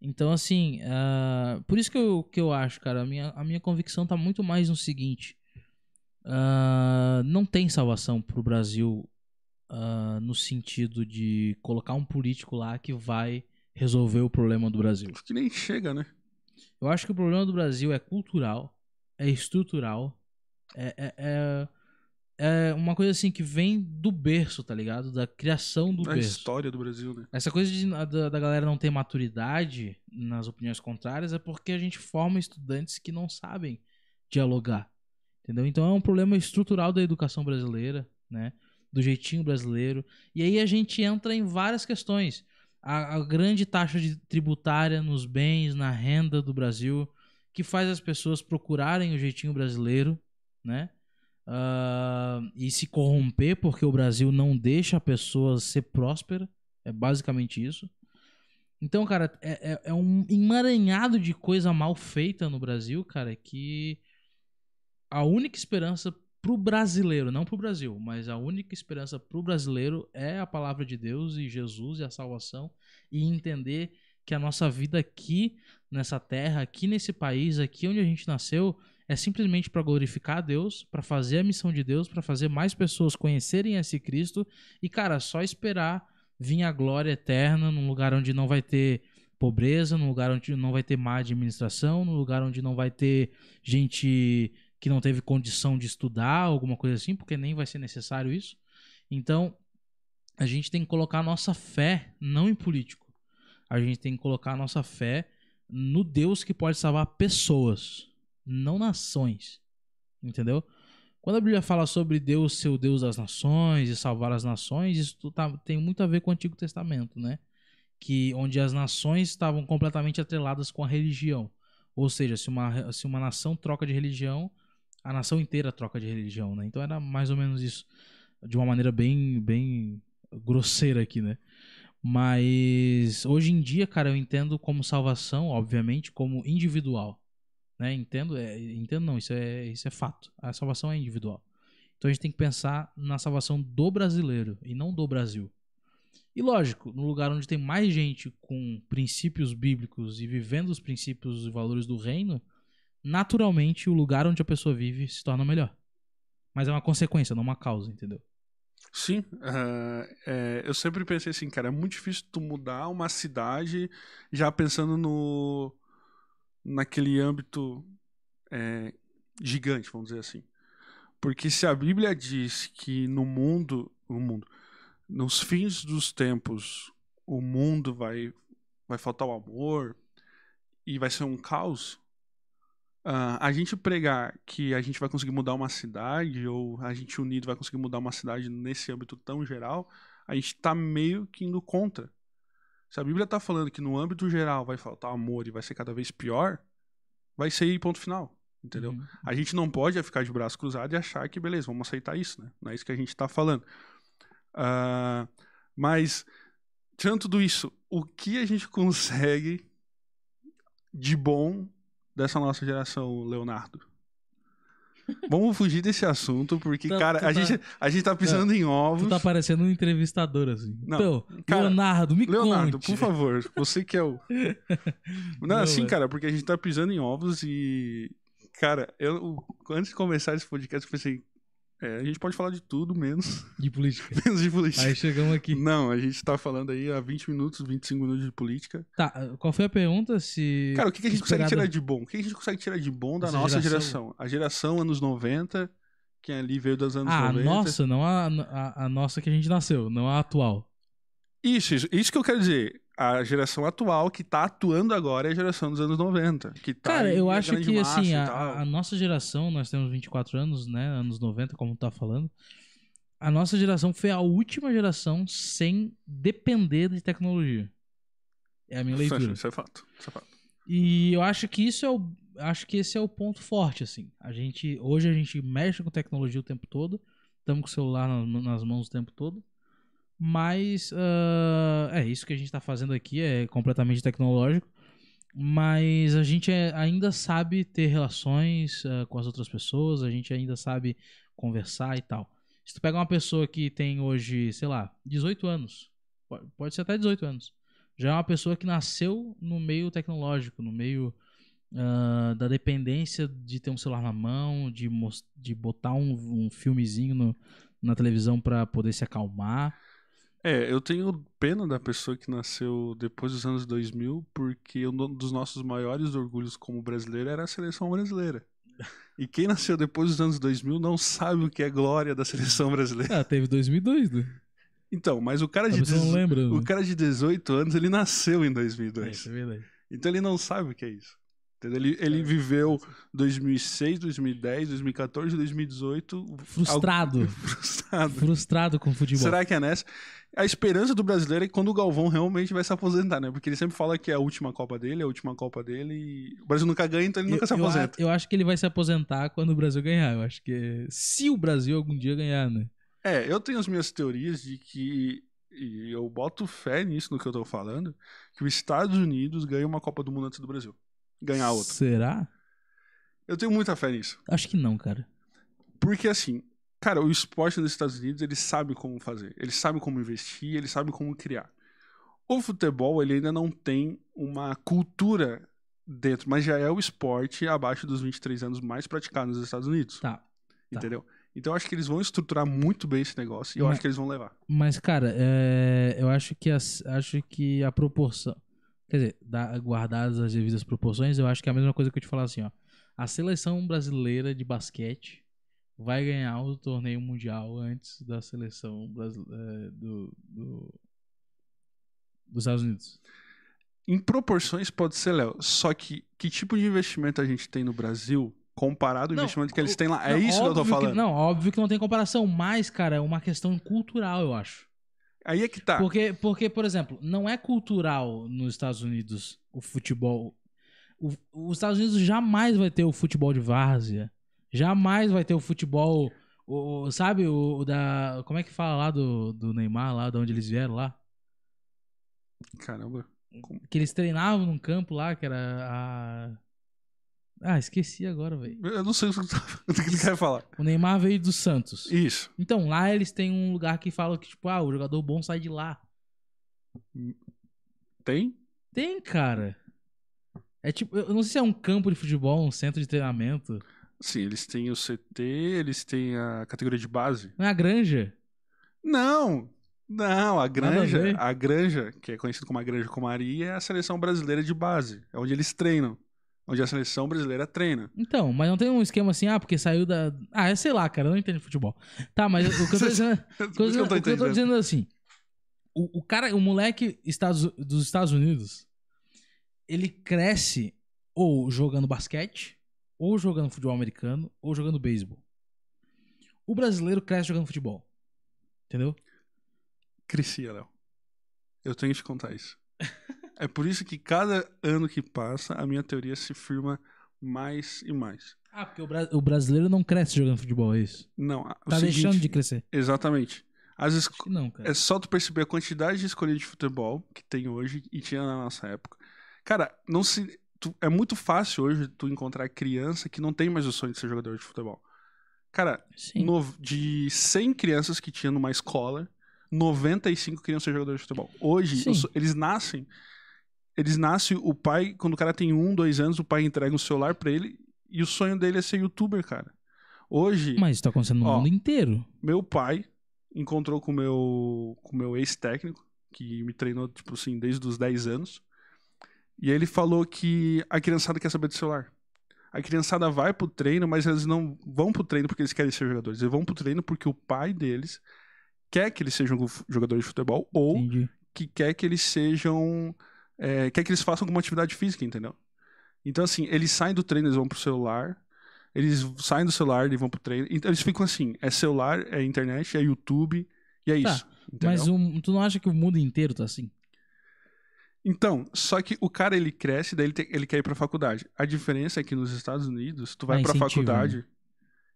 Então, assim, ah, por isso que eu, que eu acho, cara, a minha, a minha convicção tá muito mais no seguinte: ah, não tem salvação pro Brasil ah, no sentido de colocar um político lá que vai resolver o problema do Brasil. Acho que nem chega, né? Eu acho que o problema do Brasil é cultural, é estrutural, é, é, é, é uma coisa assim que vem do berço, tá ligado? Da criação do A berço. história do Brasil, né? Essa coisa de, da, da galera não ter maturidade nas opiniões contrárias é porque a gente forma estudantes que não sabem dialogar. Entendeu? Então é um problema estrutural da educação brasileira, né? Do jeitinho brasileiro. E aí a gente entra em várias questões. A, a grande taxa de tributária nos bens, na renda do Brasil, que faz as pessoas procurarem o jeitinho brasileiro, né? Ah, e se corromper porque o Brasil não deixa a pessoa ser próspera. É basicamente isso. Então, cara, é, é- é um emaranhado de coisa mal feita no Brasil, cara, que a única esperança pro brasileiro, não pro Brasil, mas a única esperança pro brasileiro é a palavra de Deus e Jesus e a salvação e entender que a nossa vida aqui nessa terra, aqui nesse país, aqui onde a gente nasceu, é simplesmente para glorificar a Deus, para fazer a missão de Deus, para fazer mais pessoas conhecerem esse Cristo e cara, só esperar vir a glória eterna num lugar onde não vai ter pobreza, num lugar onde não vai ter má administração, num lugar onde não vai ter gente que não teve condição de estudar, alguma coisa assim, porque nem vai ser necessário isso. Então, a gente tem que colocar a nossa fé não em político. A gente tem que colocar a nossa fé no Deus que pode salvar pessoas, não nações. Entendeu? Quando a Bíblia fala sobre Deus ser o Deus das nações e salvar as nações, isso tá- tem muito a ver com o Antigo Testamento, né? Que onde as nações estavam completamente atreladas com a religião. Ou seja, se uma, se uma nação troca de religião, a nação inteira troca de religião, né? Então era mais ou menos isso, de uma maneira bem, bem grosseira aqui, né? Mas hoje em dia, cara, eu entendo como salvação, obviamente, como individual, né? Entendo, é, entendo não, isso é, isso é fato. A salvação é individual. Então a gente tem que pensar na salvação do brasileiro e não do Brasil. E lógico, no lugar onde tem mais gente com princípios bíblicos e vivendo os princípios e valores do reino, naturalmente o lugar onde a pessoa vive se torna melhor. Mas é uma consequência, não uma causa, entendeu? Sim, ah, é, eu sempre pensei assim, cara, é muito difícil tu mudar uma cidade já pensando no naquele âmbito é, gigante, vamos dizer assim. Porque se a Bíblia diz que no mundo, no mundo, nos fins dos tempos, o mundo vai vai faltar o amor e vai ser um caos, uh, a gente pregar que a gente vai conseguir mudar uma cidade ou a gente unido vai conseguir mudar uma cidade nesse âmbito tão geral, a gente está meio que indo contra. Se a Bíblia está falando que no âmbito geral vai faltar amor e vai ser cada vez pior, vai ser ponto final. Entendeu? Uhum. A gente não pode ficar de braço cruzado e achar que, beleza, vamos aceitar isso, né? Não é isso que a gente está falando. Uh, mas, tirando tudo isso, o que a gente consegue de bom dessa nossa geração, Leonardo? Vamos fugir desse assunto, porque, tá, cara, a, tá, gente, a gente tá pisando é, em ovos. Tu tá parecendo um entrevistador, assim. Não, então, cara, Leonardo, me Leonardo, conte. por favor, você que é o. Não, Não assim, cara, porque a gente tá pisando em ovos e. Cara, eu, antes de começar esse podcast, eu pensei, é, a gente pode falar de tudo, menos. De política. menos de política. Aí chegamos aqui. Não, a gente tá falando aí há 20 minutos, 25 minutos de política. Tá, qual foi a pergunta? Se. Cara, o que, que a gente consegue tirar de bom? O que a gente consegue tirar de bom da Essa nossa geração? geração? A geração anos 90, quem ali veio dos anos ah, 90. Ah, nossa, não a, a, a nossa que a gente nasceu, não a atual. Isso, isso, isso que eu quero dizer a geração atual que tá atuando agora é a geração dos anos 90. Que tá Cara, eu acho que assim, a, a, nossa geração, nós temos 24 anos, né? Anos 90, como tu tá falando. A nossa geração foi a última geração sem depender de tecnologia. É a minha leitura. Isso é fato. Isso é fato. E eu acho que isso é o. Acho que esse é o ponto forte, assim. A gente. Hoje a gente mexe com tecnologia o tempo todo. Estamos com o celular nas mãos o tempo todo. Mas uh, é isso que a gente está fazendo aqui, é completamente tecnológico. Mas a gente é, ainda sabe ter relações uh, com as outras pessoas, a gente ainda sabe conversar e tal. Se tu pega uma pessoa que tem hoje, sei lá, 18 anos, pode ser até 18 anos, já é uma pessoa que nasceu no meio tecnológico, no meio uh, da dependência de ter um celular na mão, de, de botar um, um filmezinho no, na televisão para poder se acalmar. É, eu tenho pena da pessoa que nasceu depois dos anos 2000, porque um dos nossos maiores orgulhos como brasileiro era a seleção brasileira. E quem nasceu depois dos anos 2000 não sabe o que é glória da seleção brasileira. Ah, teve 2002, né? Então, mas o cara de, dezo... lembra, o né? cara de 18 anos, ele nasceu em 2002. É, é. Então ele não sabe o que é isso. Ele, ele viveu 2006, 2010, 2014, 2018. Frustrado. Algo... Frustrado. Frustrado com o futebol. Será que é nessa? A esperança do brasileiro é quando o Galvão realmente vai se aposentar, né? Porque ele sempre fala que é a última Copa dele, é a última Copa dele e o Brasil nunca ganha, então ele nunca se aposenta. Eu, eu acho que ele vai se aposentar quando o Brasil ganhar. Eu acho que se o Brasil algum dia ganhar, né? É, eu tenho as minhas teorias de que e eu boto fé nisso no que eu tô falando, que os Estados Unidos ganham uma Copa do Mundo antes do Brasil ganhar outra. Será? Eu tenho muita fé nisso. Acho que não, cara. Porque assim, cara, o esporte nos Estados Unidos, eles sabem como fazer. Eles sabem como investir, eles sabem como criar. O futebol, ele ainda não tem uma cultura dentro, mas já é o esporte abaixo dos 23 anos mais praticado nos Estados Unidos. Tá. tá. Entendeu? Tá. Então eu acho que eles vão estruturar muito bem esse negócio e eu mas, acho que eles vão levar. Mas, cara, é, eu acho que, as, acho que a proporção. Quer dizer, da, guardadas as devidas proporções, eu acho que é a mesma coisa que eu te falar assim, ó. A seleção brasileira de basquete vai ganhar o torneio mundial antes da seleção é, do, do, dos Estados Unidos. Em proporções pode ser, Léo. Só que que tipo de investimento a gente tem no Brasil comparado ao não, investimento que eles têm lá? É não, isso que eu tô falando. Que, não, óbvio que não tem comparação, mas, cara, é uma questão cultural, eu acho. Aí é que tá. Porque, porque, por exemplo, não é cultural nos Estados Unidos o futebol. O, os Estados Unidos jamais vai ter o futebol de várzea. Jamais vai ter o futebol. O, sabe, o, o da. Como é que fala lá do, do Neymar, lá de onde eles vieram lá? Caramba. Que eles treinavam num campo lá, que era a. Ah, esqueci agora, velho. Eu não sei o que tu quer falar. O Neymar veio do Santos. Isso. Então, lá eles têm um lugar que fala que, tipo, ah, o jogador bom sai de lá. Tem? Tem, cara. É tipo, eu não sei se é um campo de futebol, um centro de treinamento. Sim, eles têm o CT, eles têm a categoria de base. Não é a Granja? Não! Não, a Granja, a, Granja, que é conhecida como a Granja Comari, é a seleção brasileira de base. É onde eles treinam. Onde a seleção brasileira treina. Então, mas não tem um esquema assim, ah, porque saiu da. Ah, é sei lá, cara, eu não entendo futebol. Tá, mas o que eu tô dizendo. Que eu, tô o que eu tô dizendo é assim. O, o cara, o moleque Estados, dos Estados Unidos, ele cresce ou jogando basquete, ou jogando futebol americano, ou jogando beisebol. O brasileiro cresce jogando futebol. Entendeu? Crescia, Léo. Eu tenho que te contar isso. é por isso que cada ano que passa, a minha teoria se firma mais e mais. Ah, porque o, bra- o brasileiro não cresce jogando futebol, é isso? Não, Tá seguinte- deixando de crescer. Exatamente. As não, cara. É só tu perceber a quantidade de escolha de futebol que tem hoje e tinha na nossa época. Cara, não se. Tu- é muito fácil hoje tu encontrar criança que não tem mais o sonho de ser jogador de futebol. Cara, no- de 100 crianças que tinha numa escola, 95 queriam ser jogadores de futebol. Hoje, eles nascem. Eles nascem, o pai, quando o cara tem um, dois anos, o pai entrega um celular pra ele e o sonho dele é ser youtuber, cara. Hoje, Mas isso tá acontecendo no Ó, mundo inteiro. meu pai encontrou com o meu, com o meu ex-técnico, que me treinou, tipo assim, desde os 10 anos. E ele falou que a criançada quer saber do celular. A criançada vai pro treino, mas eles não vão pro treino porque eles querem ser jogadores. Eles vão pro treino porque o pai deles quer que eles sejam jogadores de futebol ou Entendi. que quer que eles sejam. é, quer que eles façam alguma atividade física, entendeu? Então, assim, eles saem do treino, eles vão pro celular. Eles saem do celular e vão pro treino. Então, eles ficam assim: é celular, é internet, é YouTube, e é Tá, isso. Entendeu? Mas um, tu não acha que o mundo inteiro tá assim? Então, só que o cara ele cresce, daí ele, te- ele quer ir pra faculdade. A diferença é que nos Estados Unidos, tu vai Ah, pra incentiva, faculdade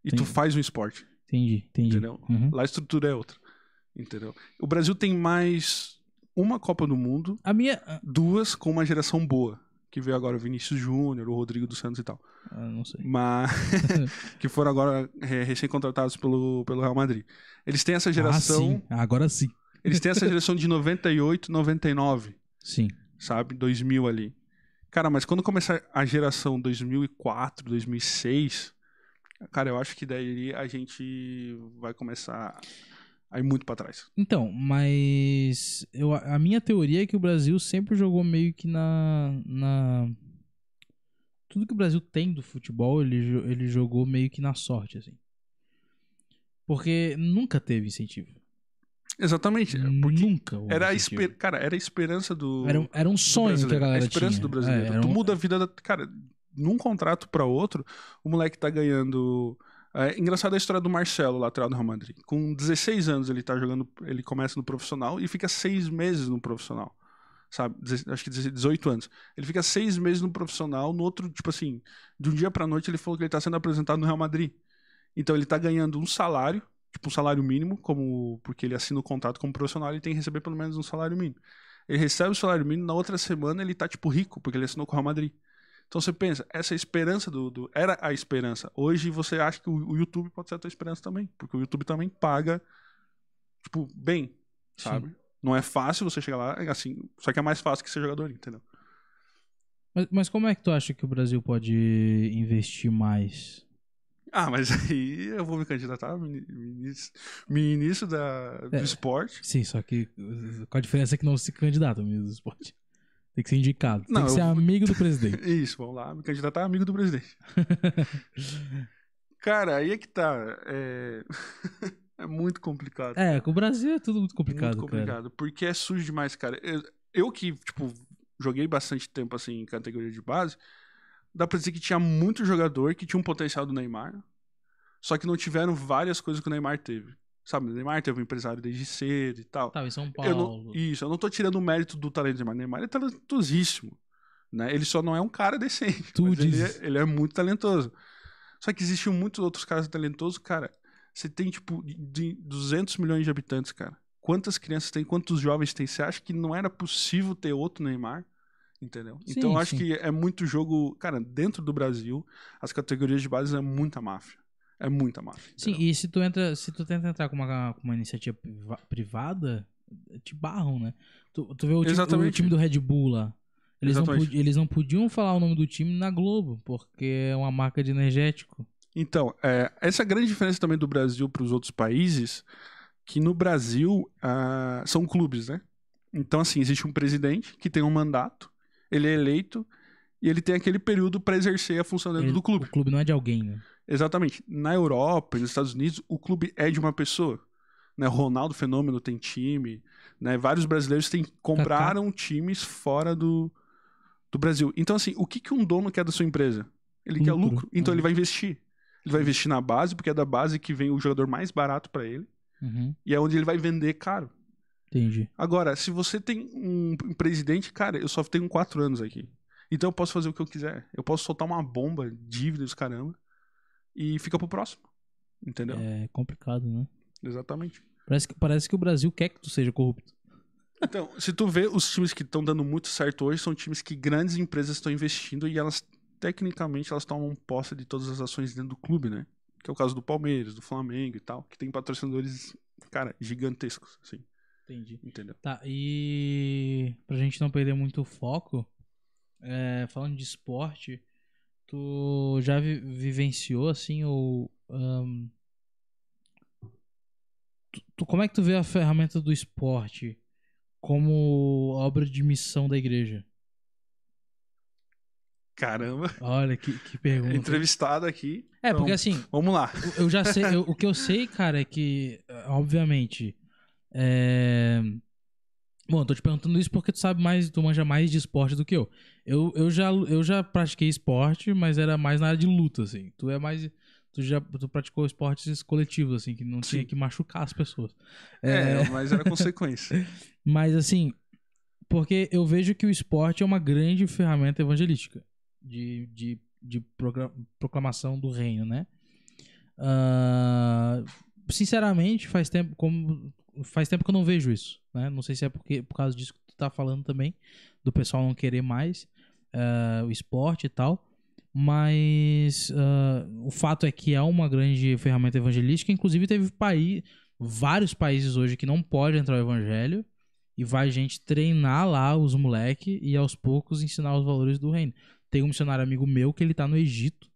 e tu Entendi. faz um esporte. Entendi, entendi. Entendeu? Uhum. Lá a estrutura é outra. Entendeu? O Brasil tem mais uma Copa do Mundo A minha. duas com uma geração boa. Que veio agora o Vinícius Júnior, o Rodrigo dos Santos e tal. Ah, não sei. Mas. que foram agora é, recém-contratados pelo, pelo Real Madrid. Eles têm essa Ah, geração. sim. Agora sim. eles têm essa geração de 98, 99, Sim. sabe? 2000 ali. Cara, mas quando começar a geração 2004, 2006, cara, eu acho que daí a gente vai começar a ir muito pra trás. Então, mas eu, a minha teoria é que o Brasil sempre jogou meio que na, na tudo que o Brasil tem do futebol, ele, ele jogou meio que na sorte, assim. Porque nunca teve incentivo. Exatamente. Porque nunca era a, incentivo. esper... cara, era a esperança do. Era, um- era um sonho que a galera a esperança tinha. do brasileiro. É, era tu um- muda a vida da. Cara, num contrato pra outro, o moleque tá ganhando. É engraçado a história do Marcelo, lateral do Real Madrid. Com 16 anos ele tá jogando. Ele começa no profissional e fica seis meses no profissional. Sabe? Acho que 18 anos. Ele fica seis meses no profissional, no outro, tipo assim, de um dia pra noite ele falou que ele tá sendo apresentado no Real Madrid. Então ele tá ganhando um salário, tipo um salário mínimo, como porque ele assina o contrato como profissional, ele tem que receber pelo menos um salário mínimo. Ele recebe o salário mínimo, na outra semana ele tá, tipo, rico, porque ele assinou com o Real Madrid. Então você pensa, essa esperança do, do- Era a esperança. Hoje você acha que o, o YouTube pode ser a tua esperança também. Porque o YouTube também paga, tipo, bem, sabe? Não é fácil você chegar lá, assim, só que é mais fácil que ser jogador, entendeu? Mas, mas como é que tu acha que o Brasil pode investir mais? Ah, mas aí eu vou me candidatar ministro, ministro da, do É. esporte. Sim, só que uh, com a diferença é que não se candidata ao ministro do esporte. Tem que ser indicado. Tem Não, que eu ser vou- amigo do presidente. Isso, vamos lá, me candidatar amigo do presidente. Cara, aí é que tá. É, é muito complicado. é, com o Brasil é tudo muito complicado, muito cara. complicado. Porque é sujo demais, cara. Eu, eu que, tipo, joguei bastante tempo assim em categoria de base, dá pra dizer que tinha muito jogador que tinha um potencial do Neymar, só que não tiveram várias coisas que o Neymar teve. Sabe, o Neymar teve um empresário desde cedo e tal. Tava em São Eu Paulo. não, isso, eu não tô tirando o mérito do talento do Neymar. Neymar é talentosíssimo. Né? Ele só não é um cara decente. Tu mas ele, é, ele é muito talentoso. Só que existiam muitos outros caras talentosos, cara. Você tem, tipo, de- de 200 milhões de habitantes, cara. Quantas crianças tem? Quantos jovens tem? Você acha que não era possível ter outro Neymar? Entendeu? Sim, então acho sim. que é muito jogo. Cara, dentro do Brasil, as categorias de base é muita máfia. É muita máfia. Sim, entendeu? e se tu entra, se tu tenta entrar com uma, com uma iniciativa priva- privada, te barram, né? Tu, tu vê o time, o time do Red Bull lá. Eles não, eles não podiam falar o nome do time na Globo, porque é uma marca de energético. Então, é, essa é a grande diferença também do Brasil para os outros países, que no Brasil ah, são clubes, né? Então, assim, existe um presidente que tem um mandato, ele é eleito e ele tem aquele período para exercer a função dentro Ele- do clube. O clube não é de alguém, né? Exatamente. Na Europa nos Estados Unidos, o clube é de uma pessoa. Né? Ronaldo Fenômeno tem time, né? Vários brasileiros têm, compraram times fora do, do Brasil. Então, assim, o que, que um dono quer da sua empresa? Ele quer Lucro. lucro. Então Uhum. ele vai investir. Ele vai investir na base, porque é da base que vem o jogador mais barato para ele. Uhum, E é onde ele vai vender caro. Entendi. Agora, se você tem um presidente, cara, eu só tenho quatro anos aqui. Então eu posso fazer o que eu quiser. Eu posso soltar uma bomba, dívida dos caramba, e fica pro próximo. Entendeu? É complicado, né? Exatamente. Parece que, parece que o Brasil quer que tu seja corrupto. Então, se tu vê os times que estão dando muito certo hoje, são times que grandes empresas estão investindo e elas, tecnicamente, elas tomam posse de todas as ações dentro do clube, né? Que é o caso do Palmeiras, do Flamengo e tal, que tem patrocinadores, cara, gigantescos, assim, Entendi. entendeu? Tá, e pra gente não perder muito o foco, é, falando de esporte, tu já vi- vivenciou assim ou ahn, tu, tu- como é que tu vê a ferramenta do esporte como obra de missão da igreja? Caramba, Olha que, que pergunta. entrevistado aqui. É, Então, porque assim, Vamos lá. eu já sei, eu- o que eu sei, cara, é que, obviamente, é... Bom, eu tô te perguntando isso porque tu sabe mais, tu manja mais de esporte do que eu. Eu, eu, já, eu já pratiquei esporte, mas era mais na área de luta, assim. Tu é mais. Tu já tu praticou esportes coletivos, assim, que não tinha Sim. que machucar as pessoas. É, mas era consequência. Mas assim, porque eu vejo que o esporte é uma grande ferramenta evangelística de, de, de proclamação do reino, né? Ah, sinceramente, faz tempo, como, faz tempo que eu não vejo isso, né? Não sei se é porque, por causa disso que tu tá falando também, do pessoal não querer mais ah, o esporte e tal. Mas ah, o fato é que é uma grande ferramenta evangelística. Inclusive, teve país, vários países hoje que não pode entrar o evangelho e vai gente treinar lá os moleque e aos poucos ensinar os valores do reino. Tem um missionário amigo meu que ele tá no Egito.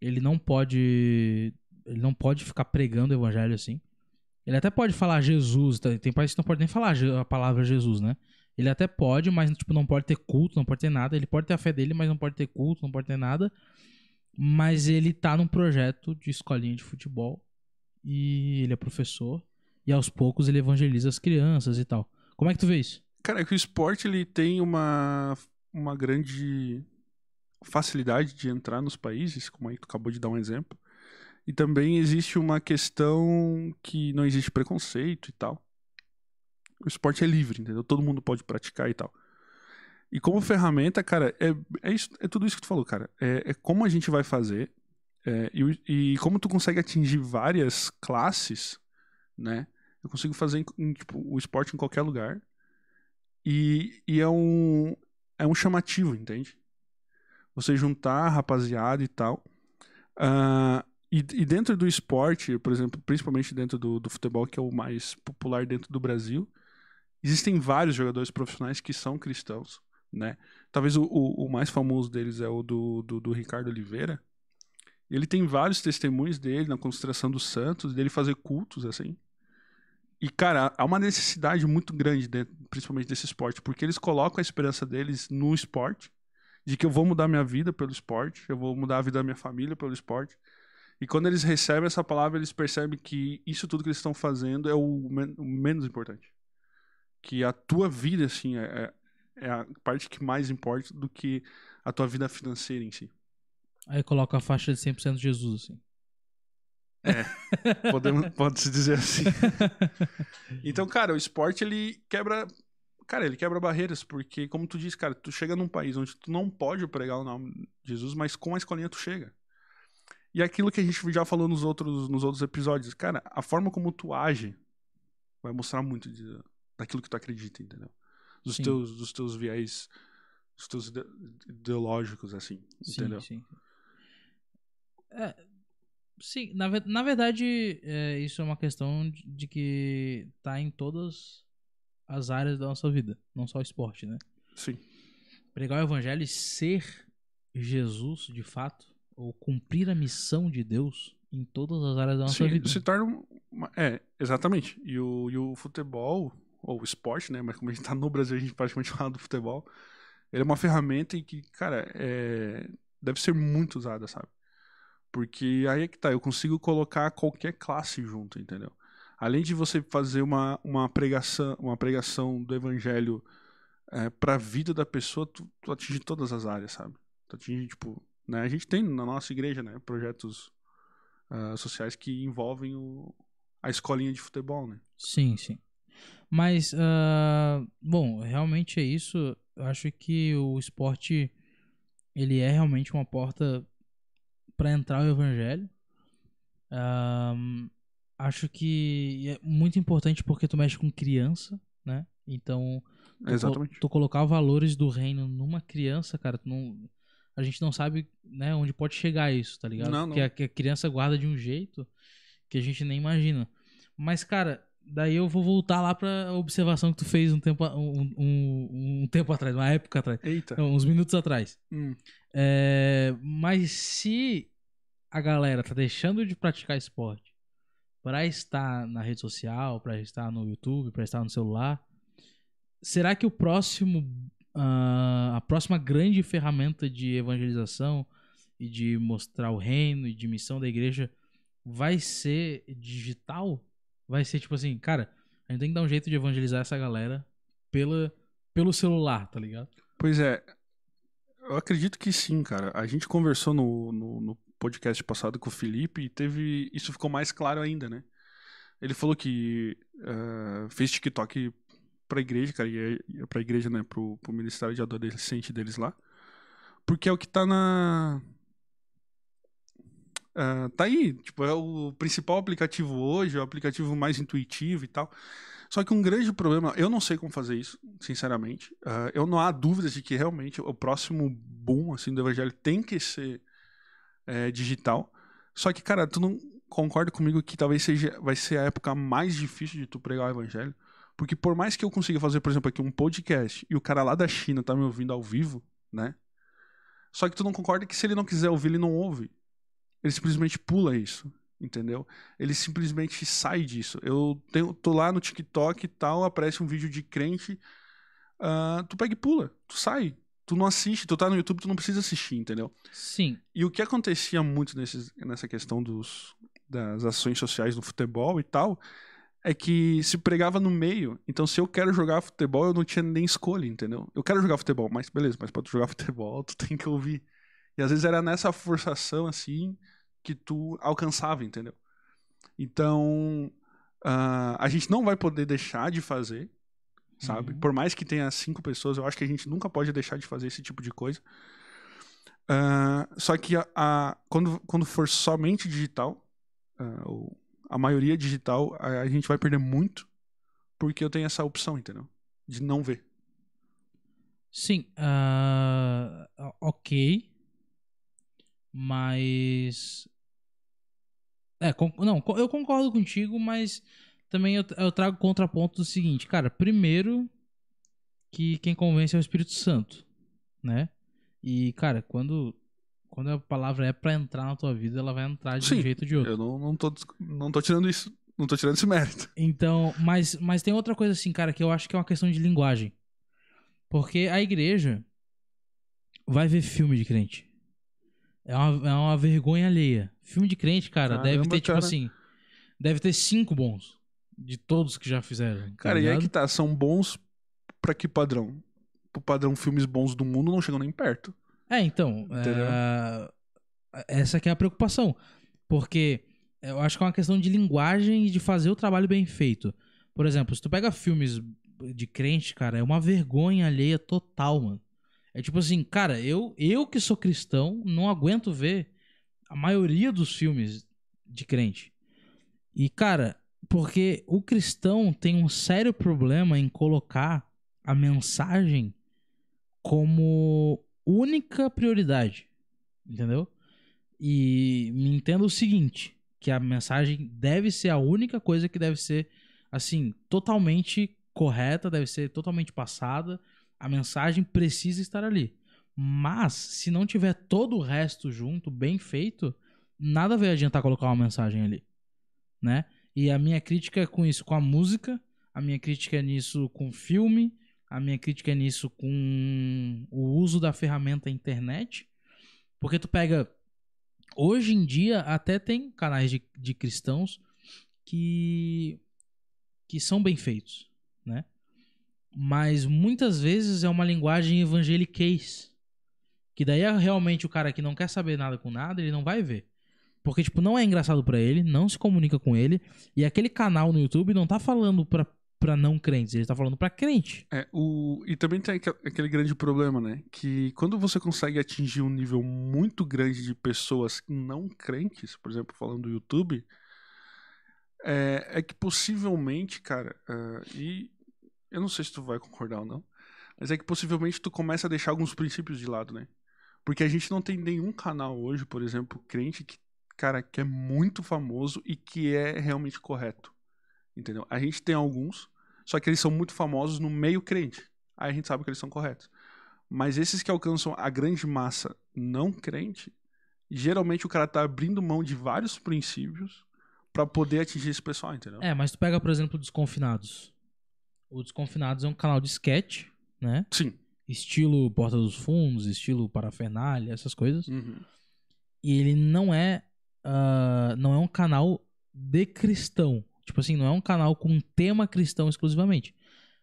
Ele não pode ele não pode ficar pregando o evangelho assim. Ele até pode falar Jesus, tá? tem países que não pode nem falar a palavra Jesus, né? Ele até pode, mas tipo não pode ter culto, não pode ter nada. Ele pode ter a fé dele, mas não pode ter culto, não pode ter nada. Mas ele tá num projeto de escolinha de futebol e ele é professor e aos poucos ele evangeliza as crianças e tal. Como é que tu vê isso? Cara, é que o esporte ele tem uma, uma grande facilidade de entrar nos países, como aí tu acabou de dar um exemplo. E também existe uma questão que não existe preconceito e tal. O esporte é livre, entendeu? Todo mundo pode praticar e tal. E como ferramenta, cara, é, é, isso, é tudo isso que tu falou, cara. É, é como a gente vai fazer é, e, e como tu consegue atingir várias classes, né? Eu consigo fazer em- em, tipo, o esporte em qualquer lugar. E, e é um é um chamativo, entende? Você juntar rapaziada e tal. Ah, e, e dentro do esporte, por exemplo, principalmente dentro do, do futebol, que é o mais popular dentro do Brasil, existem vários jogadores profissionais que são cristãos, né? Talvez o, o, o mais famoso deles é o do, do, do Ricardo Oliveira. Ele tem vários testemunhos dele na concentração dos santos, dele fazer cultos, assim. E, cara, há uma necessidade muito grande, dentro, principalmente desse esporte, porque eles colocam a esperança deles no esporte, de que eu vou mudar minha vida pelo esporte, eu vou mudar a vida da minha família pelo esporte. E quando eles recebem essa palavra, eles percebem que isso tudo que eles estão fazendo é o, men- o menos importante. Que a tua vida, assim, é, é é a parte que mais importa do que a tua vida financeira em si. Aí coloca a faixa de 100% de Jesus, assim. Podemos, pode-se dizer assim. Então, cara, o esporte ele quebra. Cara, ele quebra barreiras, porque, como tu disse, cara, tu chega num país onde tu não pode pregar o nome de Jesus, mas com a escolinha tu chega. E aquilo que a gente já falou nos outros, nos outros episódios, cara, a forma como tu age vai mostrar muito de- daquilo que tu acredita, entendeu? Dos Sim. teus, dos teus viés, dos teus ide- ideológicos, assim, entendeu? Sim, sim. É, sim, na, na verdade, é, isso é uma questão de, de que tá em todas as áreas da nossa vida, não só o esporte, né? Sim. Pregar o evangelho e ser Jesus, de fato, ou cumprir a missão de Deus em todas as áreas da nossa Sim, vida. se torna uma, é, exatamente. E o, e o futebol, ou o esporte, né? Mas como a gente tá no Brasil, a gente praticamente fala do futebol. Ele é uma ferramenta que, cara, é, deve ser muito usada, sabe? Porque aí é que tá, eu consigo colocar qualquer classe junto, entendeu? Além de você fazer uma, uma, pregação, uma pregação do evangelho é, pra vida da pessoa, tu, tu atinge todas as áreas, sabe? Tu atinge, tipo, né? A gente tem na nossa igreja, né, projetos ah, sociais que envolvem o, a escolinha de futebol, né? Sim, sim. Mas, ah, bom, realmente é isso. Eu acho que o esporte, ele é realmente uma porta para entrar o evangelho. Ahm, acho que é muito importante porque tu mexe com criança, né? Então, tu, tu colocar valores do reino numa criança, cara, tu não, a gente não sabe, né, onde pode chegar isso, tá ligado? Não, Porque não. a, que a criança guarda de um jeito que a gente nem imagina. Mas, cara, daí eu vou voltar lá pra observação que tu fez um tempo, um, um, um tempo atrás, uma época atrás, Eita. não, uns minutos atrás. Hum. É, mas se a galera tá deixando de praticar esporte pra estar na rede social, pra estar no YouTube, pra estar no celular, será que o próximo ah, a próxima grande ferramenta de evangelização e de mostrar o reino e de missão da igreja vai ser digital? Vai ser tipo assim, cara, a gente tem que dar um jeito de evangelizar essa galera pela, pelo celular, tá ligado? Pois é, eu acredito que sim, cara. A gente conversou no, no, no podcast passado com o Felipe e teve. Isso ficou mais claro ainda, né? Ele falou que eh, fez TikTok pra igreja, cara, pra igreja, né? Pro, pro ministério de adolescente deles lá. Porque é o que tá na. Ah, tá aí, tipo, é o principal aplicativo hoje, é o aplicativo mais intuitivo e tal. Só que um grande problema, eu não sei como fazer isso, sinceramente. Ah, eu não há dúvidas de que realmente o próximo boom assim, do evangelho tem que ser é, digital. Só que, cara, tu não concorda comigo que talvez seja vai ser a época mais difícil de tu pregar o evangelho? Porque por mais que eu consiga fazer, por exemplo, aqui um podcast e o cara lá da China tá me ouvindo ao vivo, né? Só que tu não concorda que se ele não quiser ouvir, ele não ouve. Ele simplesmente pula isso, entendeu? Ele simplesmente sai disso. Eu tenho, tô lá no TikTok e tal, aparece um vídeo de crente, ah, tu pega e pula, tu sai. Tu não assiste, tu tá no YouTube, tu não precisa assistir, entendeu? Sim, E o que acontecia muito nesses, nessa questão dos, das ações sociais no futebol e tal, é que se pregava no meio. Então, se eu quero jogar futebol, eu não tinha nem escolha, entendeu? Eu quero jogar futebol, mas beleza, mas pra tu jogar futebol, tu tem que ouvir. E às vezes era nessa forçação, assim, que tu alcançava, entendeu? Então, ah, a gente não vai poder deixar de fazer, sabe? Uhum. Por mais que tenha cinco pessoas, eu acho que a gente nunca pode deixar de fazer esse tipo de coisa. Ah, só que a, a- quando, quando for somente digital, ah, ou a maioria digital, a, a gente vai perder muito, porque eu tenho essa opção, entendeu? De não ver. Sim, ah, ok. Mas. É, não, eu concordo contigo, mas também eu, eu trago contraponto do seguinte, cara. Primeiro, que quem convence é o Espírito Santo, né? E, cara, quando, quando a palavra é pra entrar na tua vida, ela vai entrar de um Sim, jeito ou de outro. Eu não, não, tô, não tô tirando isso, não tô tirando esse mérito. Então, mas, mas tem outra coisa assim, cara, que eu acho que é uma questão de linguagem. Porque a igreja vai ver filme de crente. É uma, é uma vergonha alheia. Filme de crente, cara, deve Caramba, ter, tipo cara. assim. Deve ter cinco bons. De todos que já fizeram. tá Cara, e aí ligado? que tá, são bons pra que padrão? Pro padrão filmes bons do mundo não chegam nem perto. É, então. É, Essa que é a preocupação. Porque eu acho que é uma questão de linguagem e de fazer o trabalho bem feito. Por exemplo, se tu pega filmes de crente, cara, é uma vergonha alheia total, mano. É tipo assim, cara, eu, eu que sou cristão, não aguento ver a maioria dos filmes de crente. E, cara, porque o cristão tem um sério problema em colocar a mensagem como única prioridade. Entendeu? E me entenda o seguinte: que a mensagem deve ser a única coisa que deve ser, assim, totalmente correta, deve ser totalmente passada. A mensagem precisa estar ali. Mas, se não tiver todo o resto junto, bem feito, nada vai adiantar colocar uma mensagem ali, né? E a minha crítica é com isso, com a música, a minha crítica é nisso com filme, a minha crítica é nisso com o uso da ferramenta internet. Porque tu pega. Hoje em dia, até tem canais de, de cristãos que. que são bem feitos, né? Mas muitas vezes é uma linguagem evangeliquez. Que daí é realmente o cara que não quer saber nada com nada, ele não vai ver. Porque, tipo, não é engraçado para ele, não se comunica com ele. E aquele canal no YouTube não tá falando pra, pra não crentes, ele tá falando pra crente. É, o... E também tem aquele grande problema, né? Que quando você consegue atingir um nível muito grande de pessoas não crentes, por exemplo, falando do YouTube, é, é que possivelmente, cara, uh, e eu não sei se tu vai concordar ou não, mas é que possivelmente tu começa a deixar alguns princípios de lado, né? Porque a gente não tem nenhum canal hoje, por exemplo, crente que cara que é muito famoso e que é realmente correto. Entendeu? A gente tem alguns, só que eles são muito famosos no meio crente. Aí a gente sabe que eles são corretos. Mas esses que alcançam a grande massa não crente, geralmente o cara tá abrindo mão de vários princípios para poder atingir esse pessoal, entendeu? É, mas tu pega, por exemplo, Desconfinados. O Desconfinados é um canal de sketch, né? Sim. Estilo Porta dos Fundos, estilo Parafernália, essas coisas. Uhum. E ele não é uh, não é um canal de cristão. Tipo assim, não é um canal com tema cristão exclusivamente.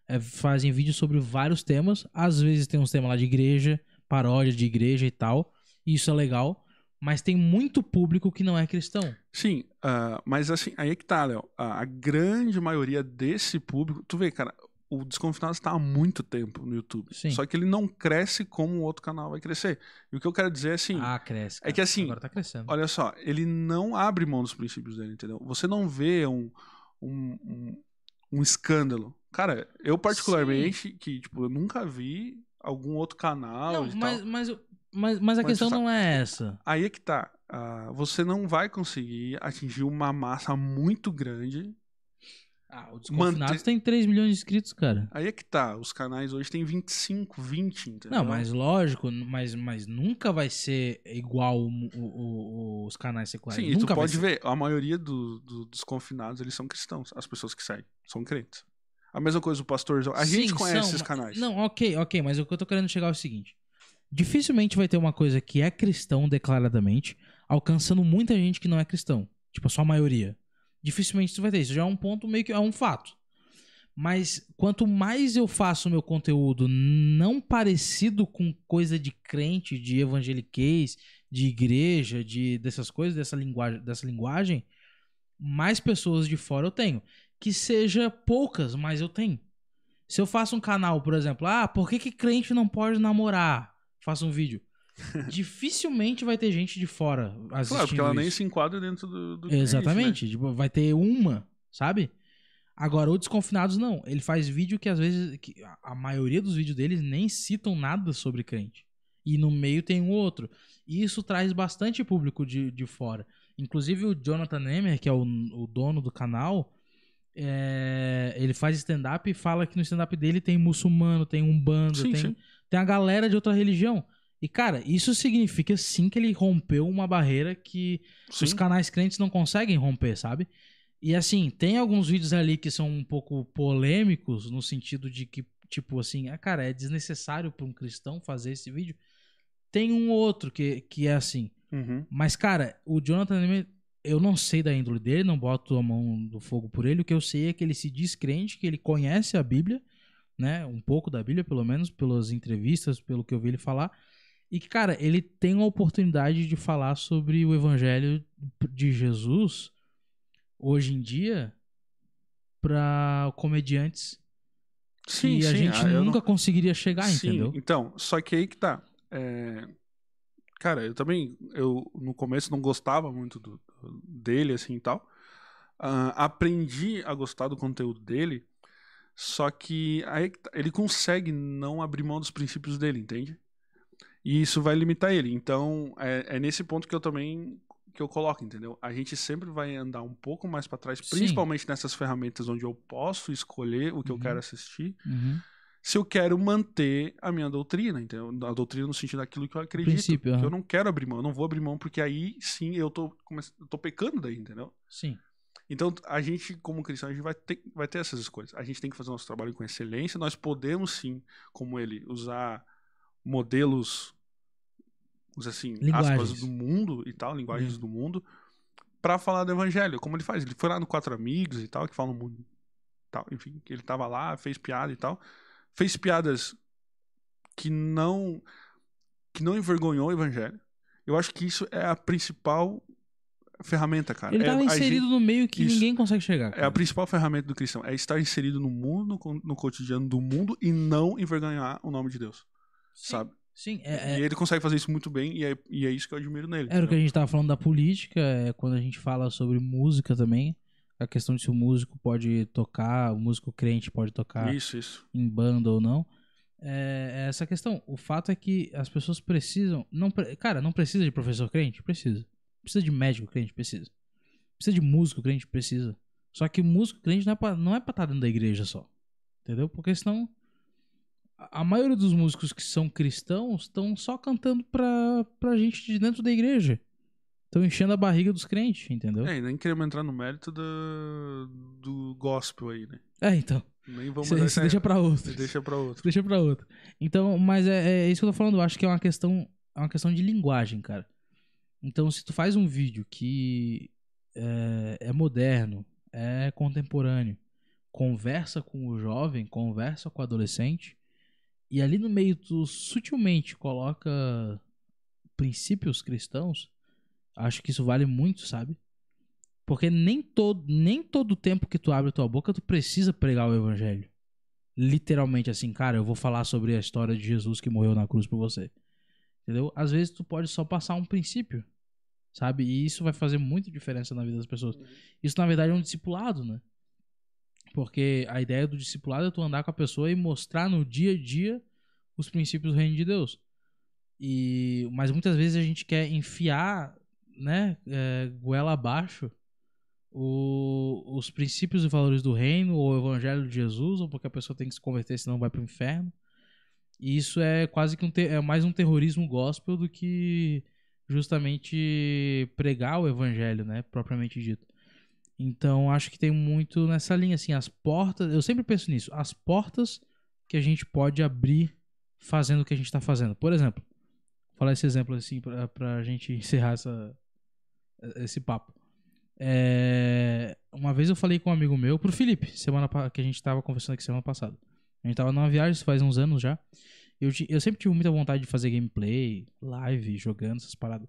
É, fazem vídeos sobre vários temas. Às vezes tem uns temas lá de igreja, paródia de igreja e tal. E isso é legal. Mas tem muito público que não é cristão. Sim, uh, mas assim, aí é que tá, Léo. A, grande maioria desse público. Tu vê, cara, o Desconfinado está há muito tempo no YouTube. Sim. Só que ele não cresce como o outro canal vai crescer. E o que eu quero dizer é assim. Ah, cresce. É que assim. Agora tá crescendo. Olha só, ele não abre mão dos princípios dele, entendeu? Você não vê um, um, um, um escândalo. Cara, eu particularmente, Sim. que tipo, eu nunca vi algum outro canal. Não, mas, mas, mas, mas, a mas questão não é essa. Aí é que tá. Uh, você não vai conseguir atingir uma massa muito grande ah, o Desconfinados tem 3 milhões de inscritos, cara. Aí é que tá, os canais hoje tem 25, 20, entendeu? Não, mas lógico, mas, mas nunca vai ser igual o, o, o, os canais seculares. Sim, nunca e tu pode ver, a maioria do, do, dos confinados, eles são cristãos, as pessoas que seguem, são crentes. A mesma coisa o pastor A Sim, gente conhece são, esses canais. Não, ok, ok, mas o que eu tô querendo chegar é o seguinte. Dificilmente vai ter uma coisa que é cristão declaradamente, alcançando muita gente que não é cristão. Tipo, a sua maioria dificilmente tu vai ter. Isso já é um ponto meio que é um fato. Mas quanto mais eu faço meu conteúdo não parecido com coisa de crente, de evangeliquez, de igreja, de dessas coisas, dessa linguagem, dessa linguagem, mais pessoas de fora eu tenho. Que seja poucas, mas eu tenho. Se eu faço um canal, por exemplo, ah, por que, que crente não pode namorar? Faço um vídeo. dificilmente vai ter gente de fora assistindo Claro, porque ela isso. nem se enquadra dentro do, do Exatamente. Cliente, né? tipo, vai ter uma, sabe? Agora, o Desconfinados não. Ele faz vídeo que às vezes. Que a maioria dos vídeos deles nem citam nada sobre crente. E no meio tem um outro. E isso traz bastante público de, de fora. Inclusive o Jonathan Nemer, que é o, o dono do canal, é, ele faz stand-up e fala que no stand-up dele tem muçulmano, tem umbanda, sim, tem, sim. tem a galera de outra religião. E, cara, isso significa sim que ele rompeu uma barreira que sim. os canais crentes não conseguem romper, sabe? E assim, tem alguns vídeos ali que são um pouco polêmicos, no sentido de que, tipo assim, ah, cara, é desnecessário para um cristão fazer esse vídeo. Tem um outro que, que é assim. Uhum. Mas, cara, o Jonathan eu não sei da índole dele, não boto a mão do fogo por ele. O que eu sei é que ele se diz crente, que ele conhece a Bíblia, né? Um pouco da Bíblia, pelo menos, pelas entrevistas, pelo que eu vi ele falar. E que, cara, ele tem a oportunidade de falar sobre o evangelho de Jesus hoje em dia para comediantes sim, que sim, a gente ah, nunca não... conseguiria chegar, sim, entendeu? Então, só que aí que tá. É... Cara, eu também, eu no começo não gostava muito do, dele, assim e tal. Uh, aprendi a gostar do conteúdo dele, só que aí tá, ele consegue não abrir mão dos princípios dele, entende? E isso vai limitar ele. Então, é, é nesse ponto que eu também que eu coloco, entendeu? A gente sempre vai andar um pouco mais para trás, principalmente Sim. nessas ferramentas onde eu posso escolher o que uhum. eu quero assistir. Uhum. se eu quero manter a minha doutrina, entendeu? A doutrina no sentido daquilo que eu acredito. Princípio, que aham. eu não quero abrir mão, eu não vou abrir mão, porque aí sim eu tô, eu tô pecando daí, entendeu? Sim. Então, a gente, como cristão, a gente vai ter, vai ter essas escolhas. A gente tem que fazer nosso trabalho com excelência. Nós podemos, sim, como ele, usar modelos, os assim, Linguagens. aspas, do mundo e tal, linguagens Uhum. do mundo, para falar do evangelho. Como ele faz? Ele foi lá no Quatro Amigos e tal, que falam muito. Tal, enfim, que ele tava lá, fez piada e tal. Fez piadas que não que não envergonhou o evangelho. Eu acho que isso é a principal ferramenta, cara. Ele É tava a gente- inserido no meio que Isso. ninguém consegue chegar. é a cara. principal ferramenta do cristão. É estar inserido no mundo, no cotidiano do mundo e não envergonhar o nome de Deus. Sim. Sabe? Sim, é, E é, ele consegue fazer isso muito bem e é, e é isso que eu admiro nele. era o que a gente tava falando da política, é quando a gente fala sobre música também. A questão de se o músico pode tocar, o músico crente pode tocar Isso, isso. em banda ou não. É, é essa questão. O fato é que as pessoas precisam. Não, cara, não precisa de professor crente? Precisa. Precisa de médico crente? Precisa. Precisa de músico crente? Precisa. Só que músico crente não é pra, não é pra estar dentro da igreja só. Entendeu? Porque senão. A maioria dos músicos que são cristãos estão só cantando pra, pra gente de dentro da igreja. Estão enchendo a barriga dos crentes, entendeu? É, e nem queremos entrar no mérito do, do gospel aí, né? É, então. Nem vamos Isso, isso deixa pra outro. deixa pra outro. Deixa pra outro. Então, mas é, é isso que eu tô falando. Eu acho que é uma questão, é uma questão de linguagem, cara. Então, se tu faz um vídeo que é, é moderno, é contemporâneo, conversa com o jovem, conversa com o adolescente, e ali no meio tu sutilmente coloca princípios cristãos, acho que isso vale muito, sabe? Porque nem todo, nem todo tempo que tu abre tua boca tu precisa pregar o evangelho literalmente assim, cara, eu vou falar sobre a história de Jesus que morreu na cruz por você. Entendeu? Às vezes tu pode só passar um princípio, sabe? E isso vai fazer muita diferença na vida das pessoas. Isso na verdade é um discipulado, né? Porque a ideia do discipulado é tu andar com a pessoa e mostrar no dia a dia os princípios do reino de Deus. E mas muitas vezes a gente quer enfiar, né, é, goela abaixo o- os princípios e valores do reino, ou o evangelho de Jesus, ou porque a pessoa tem que se converter, senão vai pro inferno. E isso é quase que um é mais um terrorismo gospel do que justamente pregar o evangelho, né, propriamente dito. Então, acho que tem muito nessa linha assim, as portas, eu sempre penso nisso, as portas que a gente pode abrir fazendo o que a gente tá fazendo. Por exemplo, vou falar esse exemplo assim pra, pra gente encerrar essa, esse papo. É, uma vez eu falei com um amigo meu, pro Felipe, semana que a gente tava conversando aqui semana passada. A gente tava numa viagem, faz uns anos já. Eu, eu sempre tive muita vontade de fazer gameplay, live, jogando essas paradas.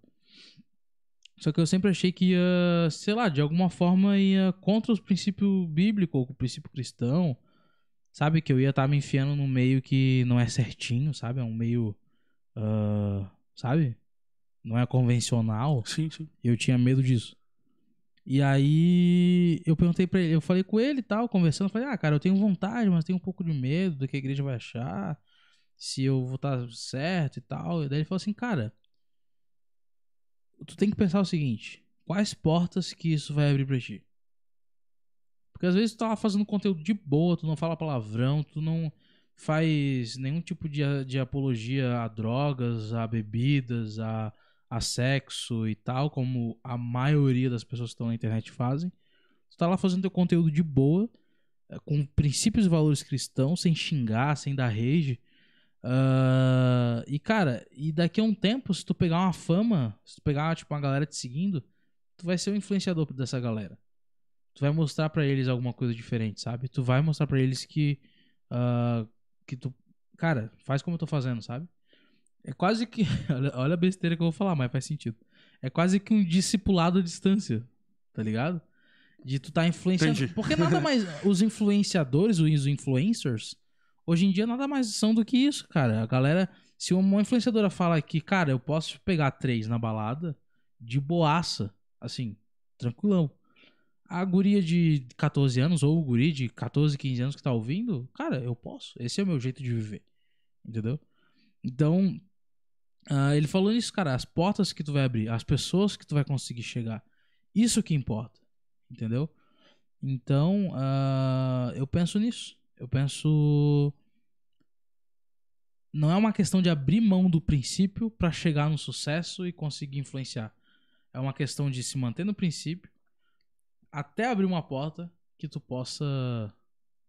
Só que eu sempre achei que ia, sei lá, de alguma forma ia contra os princípios bíblicos, ou o princípio cristão. Sabe? Que eu ia estar me enfiando num meio que não é certinho, sabe? É um meio. ah, sabe? Não é convencional. Sim, sim. Eu tinha medo disso. E aí eu perguntei pra ele, eu falei com ele e tal, conversando, falei, ah, cara, eu tenho vontade, mas tenho um pouco de medo do que a igreja vai achar, se eu vou estar certo e tal. E daí ele falou assim, cara, tu tem que pensar o seguinte, quais portas que isso vai abrir pra ti? Porque às vezes tu tá fazendo conteúdo de boa, tu não fala palavrão, tu não faz nenhum tipo de, de apologia a drogas, a bebidas, a, a sexo e tal, como a maioria das pessoas que estão na internet fazem. Tu tá lá fazendo teu conteúdo de boa, eh, com princípios e valores cristãos, sem xingar, sem dar rage. Ah, e cara, e daqui a um tempo, se tu pegar uma fama, se tu pegar tipo uma galera te seguindo, tu vai ser o influenciador dessa galera. Tu vai mostrar pra eles alguma coisa diferente, sabe? Tu vai mostrar pra eles que ah, que tu, cara, faz como eu tô fazendo, sabe? É quase que, olha, olha a besteira que eu vou falar, mas faz sentido. É quase que um discipulado à distância, tá ligado? De tu tá influenciando. Entendi. Porque nada mais. Os influenciadores, os influencers, hoje em dia nada mais são do que isso, cara. A galera. Se uma influenciadora fala que, cara, eu posso pegar três na balada, de boaça, assim, tranquilão. A guria de 14 anos, ou o guri de 14, 15 anos que tá ouvindo, cara, eu posso. Esse é o meu jeito de viver. Entendeu? Então, ah, ele falou isso, cara, as portas que tu vai abrir, as pessoas que tu vai conseguir chegar. Isso que importa. Entendeu? Então, ah, eu penso nisso. Eu penso não é uma questão de abrir mão do princípio para chegar no sucesso e conseguir influenciar. É uma questão de se manter no princípio até abrir uma porta que tu possa,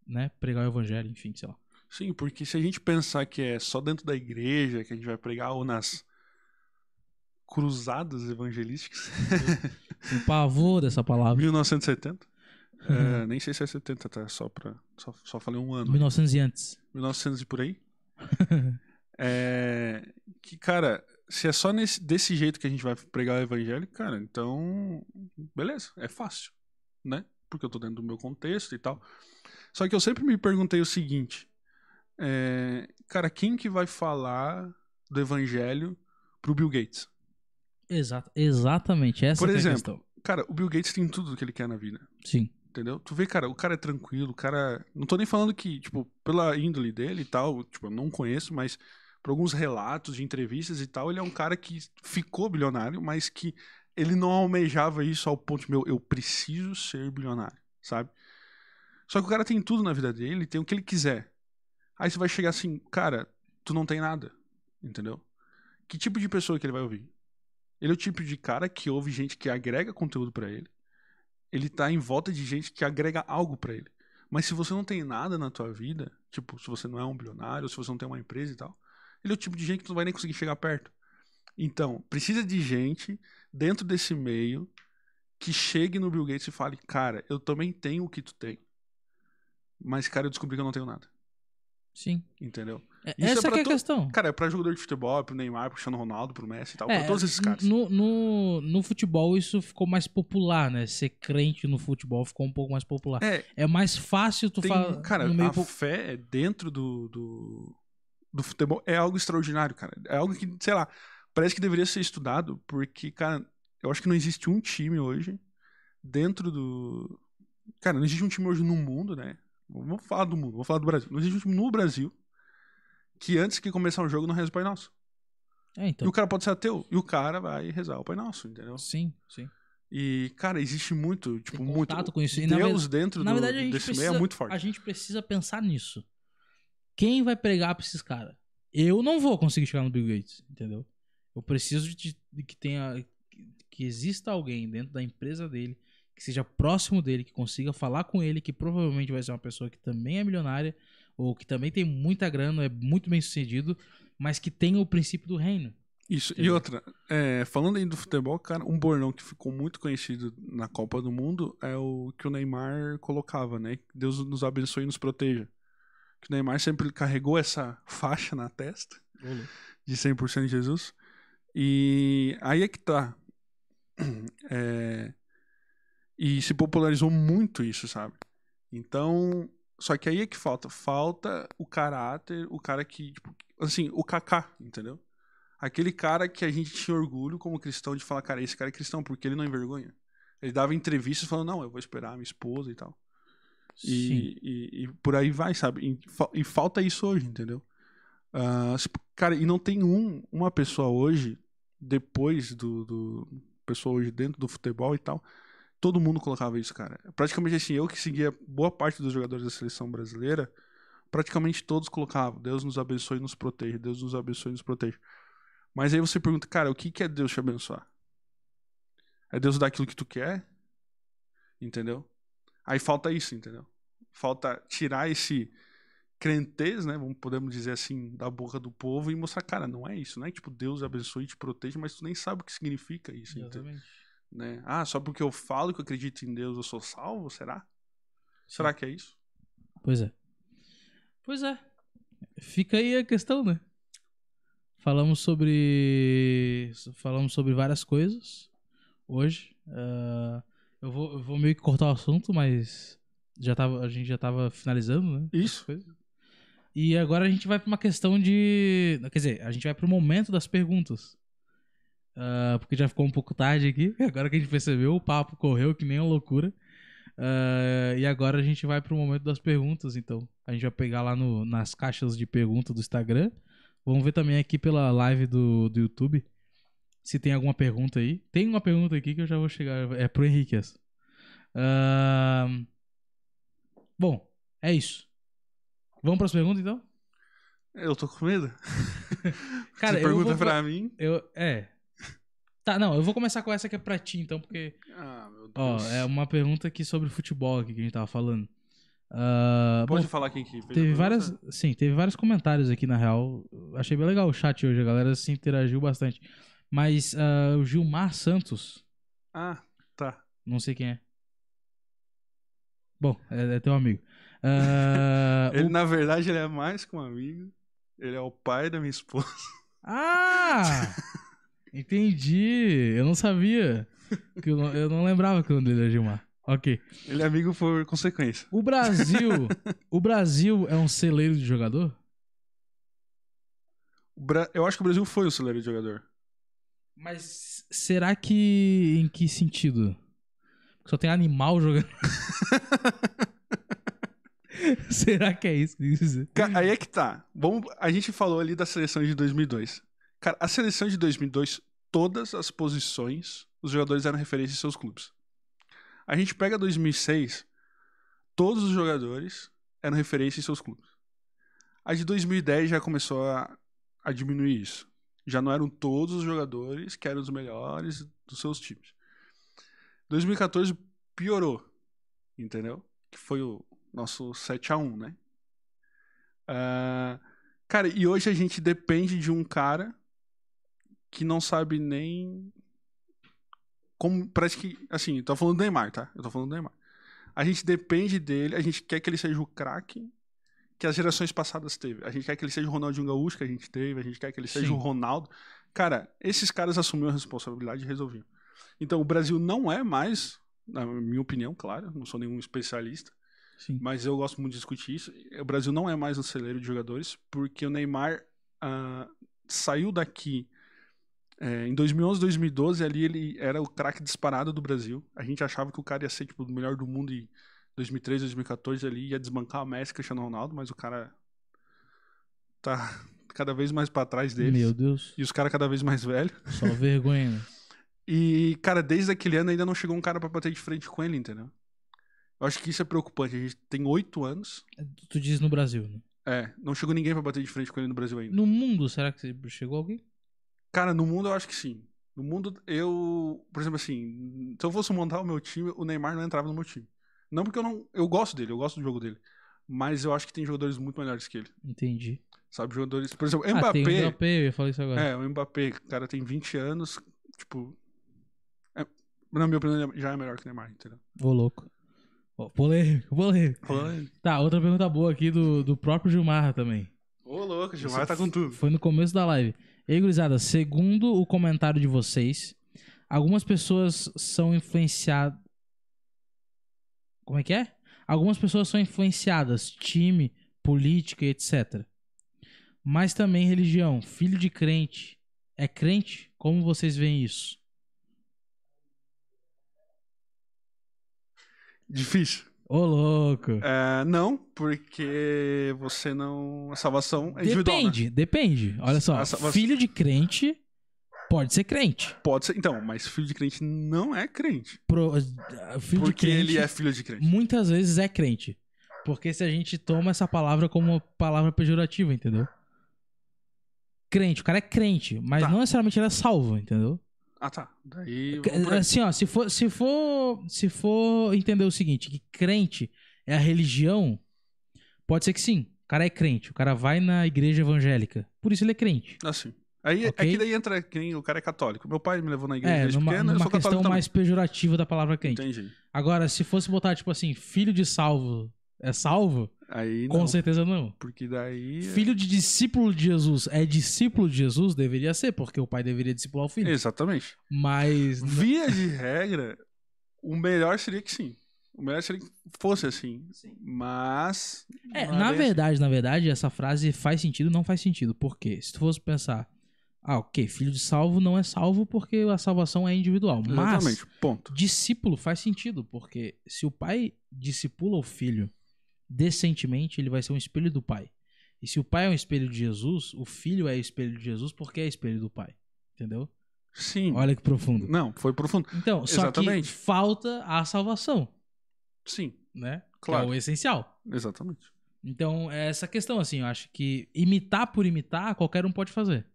né, pregar o evangelho, enfim, sei lá. Sim, porque se a gente pensar que é só dentro da igreja que a gente vai pregar ou nas cruzadas evangelísticas. Tem pavor dessa palavra. 1970. É, nem sei se é 70, tá? Só, pra, só, só falei um ano. 1900 e antes. 1900 e por aí. é, que, cara, se é só nesse, desse jeito que a gente vai pregar o evangelho, cara, então. Beleza, é fácil, né? Porque eu tô dentro do meu contexto e tal. Só que eu sempre me perguntei o seguinte: é, cara, quem que vai falar do evangelho pro Bill Gates? Exato, exatamente. Essa Por que é a exemplo, questão. cara, o Bill Gates tem tudo que ele quer na vida. Sim. Entendeu? Tu vê, cara, o cara é tranquilo, o cara. Não tô nem falando que, tipo, pela índole dele e tal, tipo, eu não conheço, mas por alguns relatos de entrevistas e tal, ele é um cara que ficou bilionário, mas que ele não almejava isso ao ponto de, meu, eu preciso ser bilionário, sabe? Só que o cara tem tudo na vida dele, tem o que ele quiser. Aí você vai chegar assim, cara, tu não tem nada, entendeu? Que tipo de pessoa que ele vai ouvir? Ele é o tipo de cara que ouve gente que agrega conteúdo pra ele. Ele tá em volta de gente que agrega algo pra ele. Mas se você não tem nada na tua vida, tipo, se você não é um bilionário, se você não tem uma empresa e tal, ele é o tipo de gente que tu não vai nem conseguir chegar perto. Então, precisa de gente dentro desse meio que chegue no Bill Gates e fale, cara, eu também tenho o que tu tem. Mas, cara, eu descobri que eu não tenho nada. Sim. Entendeu? É- é Essa pra que é a to- questão. Cara, é pra jogador de futebol, é pro Neymar, pro Cristiano Ronaldo, pro Messi e tal, É, pra todos esses caras. No, no, no futebol isso ficou mais popular, né? Ser crente no futebol ficou um pouco mais popular. É, É mais fácil tu falar cara, no meio a po- fé dentro do, do, do futebol é algo extraordinário, cara. É algo que, sei lá, parece que deveria ser estudado, porque, cara, eu acho que não existe um time hoje dentro do. Cara, não existe um time hoje no mundo, né? Vamos falar do mundo, vamos falar do Brasil. Não existe um no Brasil que antes que começar um jogo não reza o Pai Nosso. É, E então. o cara pode ser ateu, e o cara vai rezar o Pai Nosso, entendeu? Sim, sim. E, cara, existe muito, tipo, muito. com isso. E, na Deus dentro Na do, verdade, a gente, desse precisa, meio é muito forte. a gente precisa pensar nisso. Quem vai pregar pra esses caras? Eu não vou conseguir chegar no Bill Gates, entendeu? Eu preciso de, de que tenha. Que exista alguém dentro da empresa dele, que seja próximo dele, que consiga falar com ele, que provavelmente vai ser uma pessoa que também é milionária, ou que também tem muita grana, é muito bem sucedido, mas que tenha o princípio do reino. Isso, e Entendeu? outra, é, falando aí do futebol, cara, um bordão que ficou muito conhecido na Copa do Mundo é o que o Neymar colocava, né? Deus nos abençoe e nos proteja. Que o Neymar sempre carregou essa faixa na testa de 100% de Jesus. E aí é que tá. É, e se popularizou muito isso, sabe? Então, só que aí é que falta. Falta o caráter, o cara que, tipo, assim, o Kaká, entendeu? Aquele cara que a gente tinha orgulho como cristão de falar, cara, esse cara é cristão, porque ele não envergonha. Ele dava entrevistas falando, não, eu vou esperar a minha esposa e tal. Sim. E, e, e por aí vai, sabe? E, e falta isso hoje, entendeu? Se- cara, e não tem um, uma pessoa hoje, depois do, do. Pessoa hoje dentro do futebol e tal. Todo mundo colocava isso, cara. Praticamente assim, eu que seguia boa parte dos jogadores da seleção brasileira, praticamente todos colocavam: Deus nos abençoe e nos proteja, Deus nos abençoe e nos proteja. Mas aí você pergunta, cara, o que, que é Deus te abençoar? É Deus dar aquilo que tu quer? Entendeu? Aí falta isso, entendeu? Falta tirar esse crentez, né? Vamos, podemos dizer assim, da boca do povo e mostrar, cara, não é isso, não é tipo Deus abençoe e te proteja, mas tu nem sabe o que significa isso, entendeu? Né? Ah, só porque eu falo que eu acredito em Deus eu sou salvo? Será? Será que é isso? Pois é. Pois é. Fica aí a questão, né? Falamos sobre. Falamos sobre várias coisas hoje. Ah, eu, vou, eu vou meio que cortar o assunto, mas já tava, a gente já tava finalizando, né? Isso. E agora a gente vai pra uma questão de. Quer dizer, a gente vai pro momento das perguntas. Ah, porque já ficou um pouco tarde aqui. Agora que a gente percebeu, o papo correu que nem uma loucura. Ah, e agora a gente vai pro momento das perguntas, então. A gente vai pegar lá no, nas caixas de pergunta do Instagram. Vamos ver também aqui pela live do, do YouTube se tem alguma pergunta aí. Tem uma pergunta aqui que eu já vou chegar. É pro Henrique essa. Ah, bom, é isso. Vamos pras perguntas então? Eu tô com medo. Cara, Você eu pergunta vou- pra mim. Eu, é. Tá, não, eu vou começar com essa que é pra ti, então, porque. Ah, meu Deus. Ó, é uma pergunta aqui sobre futebol aqui que a gente tava falando. Bom, Pode falar quem que fez teve várias. Sim, teve vários comentários aqui, na real. Achei bem legal o chat hoje, a galera se interagiu bastante. Mas ah, o Gilmar Santos, Ah, tá. não sei quem é. Bom, é, é teu amigo. Ah, Ele, o- na verdade, ele é mais que um amigo. Ele é o pai da minha esposa. Ah! Entendi. Eu não sabia. Que eu, não, eu não lembrava que o nome dele era Gilmar. Ok. Ele é amigo por consequência. O Brasil. o Brasil é um celeiro de jogador? Bra- Eu acho que o Brasil foi o celeiro de jogador. Mas será que. Em que sentido? Só tem animal jogando. será que é isso? que Aí é que tá. Vamos... A gente falou ali da seleção de 2002. Cara, a seleção de 2002, todas as posições, os jogadores eram referência em seus clubes. A gente pega 2006, todos os jogadores eram referência em seus clubes. A de 2010 já começou a, a diminuir isso. Já não eram todos os jogadores que eram os melhores dos seus times. 2014 piorou, entendeu? Que foi o nosso 7 a 1 né? Ah, cara, e hoje a gente depende de um cara que não sabe nem como parece que assim, eu tô falando do Neymar, tá? Eu tô falando do Neymar. A gente depende dele, a gente quer que ele seja o craque que as gerações passadas teve. A gente quer que ele seja o Ronaldinho Gaúcho que a gente teve, a gente quer que ele seja Sim. o Ronaldo. Cara, esses caras assumiram a responsabilidade e resolviam. Então, o Brasil não é mais, na minha opinião, claro, não sou nenhum especialista, Sim. mas eu gosto muito de discutir isso. O Brasil não é mais um celeiro de jogadores, porque o Neymar ah, saiu daqui é, em 2011, 2012, ali ele era o craque disparado do Brasil. A gente achava que o cara ia ser tipo, o melhor do mundo e 2013, 2014 ali ia desbancar o Messi, Cristiano Ronaldo, mas o cara tá cada vez mais pra trás deles. Meu Deus. E os caras cada vez mais velhos. Só vergonha, né? E, cara, desde aquele ano ainda não chegou um cara pra bater de frente com ele, entendeu? Eu acho que isso é preocupante. A gente tem oito anos. Tu diz no Brasil, né? É, não chegou ninguém pra bater de frente com ele no Brasil ainda. No mundo, será que chegou alguém? Cara, no mundo eu acho que sim. No mundo, eu. Por exemplo, assim, se eu fosse montar o meu time, o Neymar não entrava no meu time. Não porque eu não. Eu gosto dele, eu gosto do jogo dele. Mas eu acho que tem jogadores muito melhores que ele. Entendi. Sabe, jogadores. Por exemplo, Ah, tem o Mbappé. Mbappé, eu ia falar isso agora. É, o Mbappé, o cara tem 20 anos, tipo. é- na minha opinião, já é melhor que o Neymar, entendeu? Ô, louco. Ó, polêmico, polêmico. Falando. Tá, outra pergunta boa aqui do, do próprio Gilmar também. Ô, louco, o Gilmar tá com tudo. Foi no começo da live. E aí, gurizada, segundo o comentário de vocês, algumas pessoas são influenciadas. Como é que é? Algumas pessoas são influenciadas, time, política etc. Mas também religião. Filho de crente é crente? Como vocês veem isso? Difícil. Ô, louco. É, não, porque você não. A salvação é individual. né? Depende, depende. Olha só, filho de crente pode ser crente. Pode ser. Então, mas filho de crente não é crente. Pro- ah, filho porque de crente ele é filho de crente. muitas vezes é crente. Porque se a gente toma essa palavra como uma palavra pejorativa, entendeu? Crente, o cara é crente, mas Tá. não necessariamente ele é salvo, entendeu? Ah, tá. Daí. Aí. Assim, ó, se for, se for, se for entender o seguinte, que crente é a religião, pode ser que sim. O cara é crente, o cara vai na igreja evangélica, por isso ele é crente. Assim. Aí Ok. é que daí entra quem o cara é católico. Meu pai me levou na igreja É, desde numa, pequeno, eu numa sou questão mais pejorativa da palavra crente. Entendi. Agora, se fosse botar, tipo assim, filho de salvo é salvo, Aí com não. certeza não. Porque daí. é- Filho de discípulo de Jesus é discípulo de Jesus? Deveria ser, porque o pai deveria discipular o filho. Exatamente. Mas. Via de regra, o melhor seria que sim. O melhor seria que fosse assim. Mas. É, na bem assim. verdade, na verdade, essa frase faz sentido não faz sentido. Por quê? Se tu fosse pensar, ah, ok, filho de salvo não é salvo porque a salvação é individual. Mas Exatamente. Ponto. discípulo faz sentido, porque se o pai discipula o filho decentemente, ele vai ser um espelho do pai. E se o pai é um espelho de Jesus, o filho é espelho de Jesus porque é espelho do pai. Entendeu? Sim. Olha que profundo. Não, foi profundo. Então, só Exatamente. que falta a salvação, Sim, né? Claro. Que é o essencial. exatamente. Então, é essa questão, assim, eu acho que imitar por imitar, qualquer um pode fazer.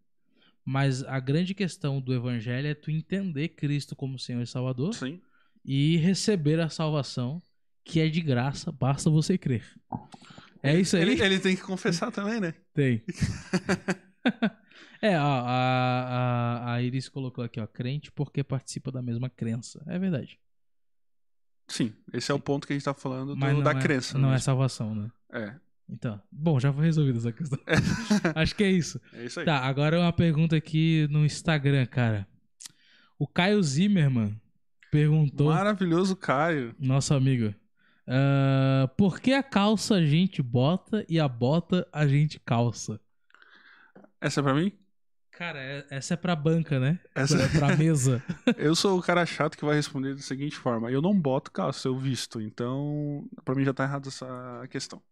Mas a grande questão do evangelho é tu entender Cristo como Senhor e Salvador Sim. e receber a salvação, que é de graça, basta você crer. É isso aí? Ele, ele tem que confessar também, né? Tem. é, ó, a, a, a Iris colocou aqui, ó, crente porque participa da mesma crença. É verdade. Sim, esse é o ponto que a gente tá falando do- da é, crença. Não né? é salvação, né? É, Então, bom, já foi resolvida essa questão. Acho que é isso. é isso aí. Tá, agora uma pergunta aqui no Instagram, cara. O Caio Zimmerman perguntou, Maravilhoso Caio. nosso amigo, ah, por que a calça a gente bota e a bota a gente calça? Essa é pra mim? Cara, é- essa é pra banca, né? Essa... Pra, pra mesa. eu sou o cara chato que vai responder da seguinte forma: eu não boto calça, eu visto. Então, pra mim já tá errado essa questão.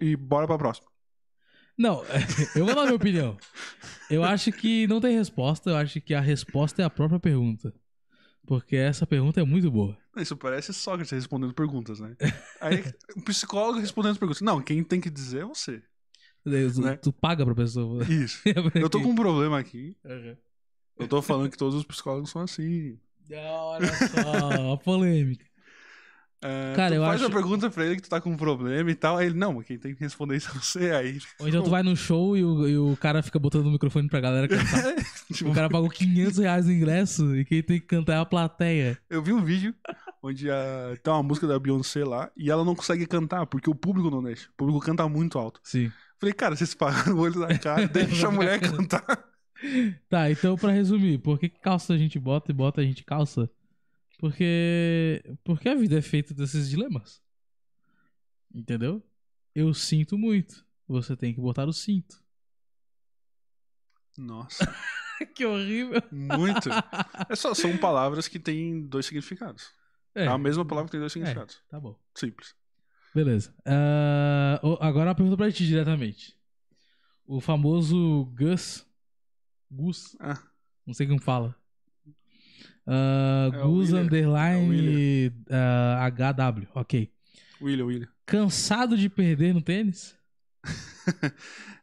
E bora pra próxima. Não, eu vou dar minha opinião. Eu acho que não tem resposta, eu acho que a resposta é a própria pergunta. Porque essa pergunta é muito boa. Isso parece Sócrates respondendo perguntas, né? Aí, o psicólogo respondendo perguntas. Não, quem tem que dizer é você. Tu, Né? tu paga pra pessoa. Isso. Eu tô com um problema aqui. Uhum. Eu tô falando que todos os psicólogos são assim. Olha só, a polêmica. É, Cara, eu faz acho- uma pergunta pra ele que tu tá com um problema e tal. Aí ele, não, quem tem que responder isso é você. Aí, Ou então tu vai no show e o, e o cara fica botando o microfone pra galera cantar. tipo, O cara pagou 500 reais no ingresso e quem tem que cantar é a plateia. eu vi um vídeo onde a, tem uma música da Beyoncé lá e ela não consegue cantar porque o público não deixa. O público canta muito alto. Sim. Falei, cara, vocês pagaram o olho da cara, deixa a mulher cantar. Tá, então pra resumir, por que calça a gente bota e bota a gente calça? Porque. Porque a vida é feita desses dilemas. Entendeu? Eu sinto muito. Você tem que botar o cinto. Nossa, que horrível. muito. É só, são palavras que têm dois significados. É, É, a mesma palavra que tem dois significados. tá bom. Simples. Beleza. O- agora uma pergunta pra ti diretamente. O famoso Gus. Gus? Ah, Não sei como fala. Ah, É Gus William. underline ah, HW. Ok. William, William. Cansado de perder no tênis?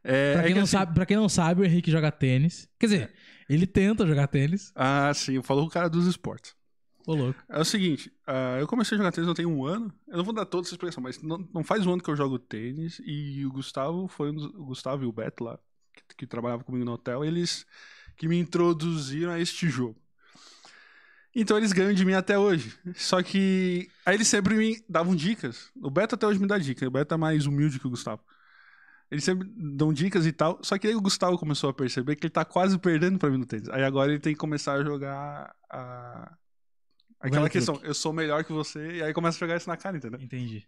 É, Pra é quem, que não assim- sabe, pra quem não sabe, o Henrique joga tênis. Quer dizer, ele tenta jogar tênis. Ah, sim, falou o cara dos esportes. Ô, louco. É o seguinte, ah, eu comecei a jogar tênis eu tenho um ano. Eu não vou dar toda essa explicação, mas não, não faz um ano que eu jogo tênis. E o Gustavo foi um dos, o Gustavo e o Beto lá, que, que trabalhavam comigo no hotel, eles que me introduziram a este jogo. Então eles ganham de mim até hoje. Só que aí eles sempre me davam dicas. O Beto até hoje me dá dicas. O Beto é mais humilde que o Gustavo. Eles sempre dão dicas e tal. Só que aí o Gustavo começou a perceber que ele tá quase perdendo pra mim no tênis. Aí agora ele tem que começar a jogar a. Aquela questão, eu sou melhor que você, e aí começa a jogar isso na cara, entendeu? Entendi.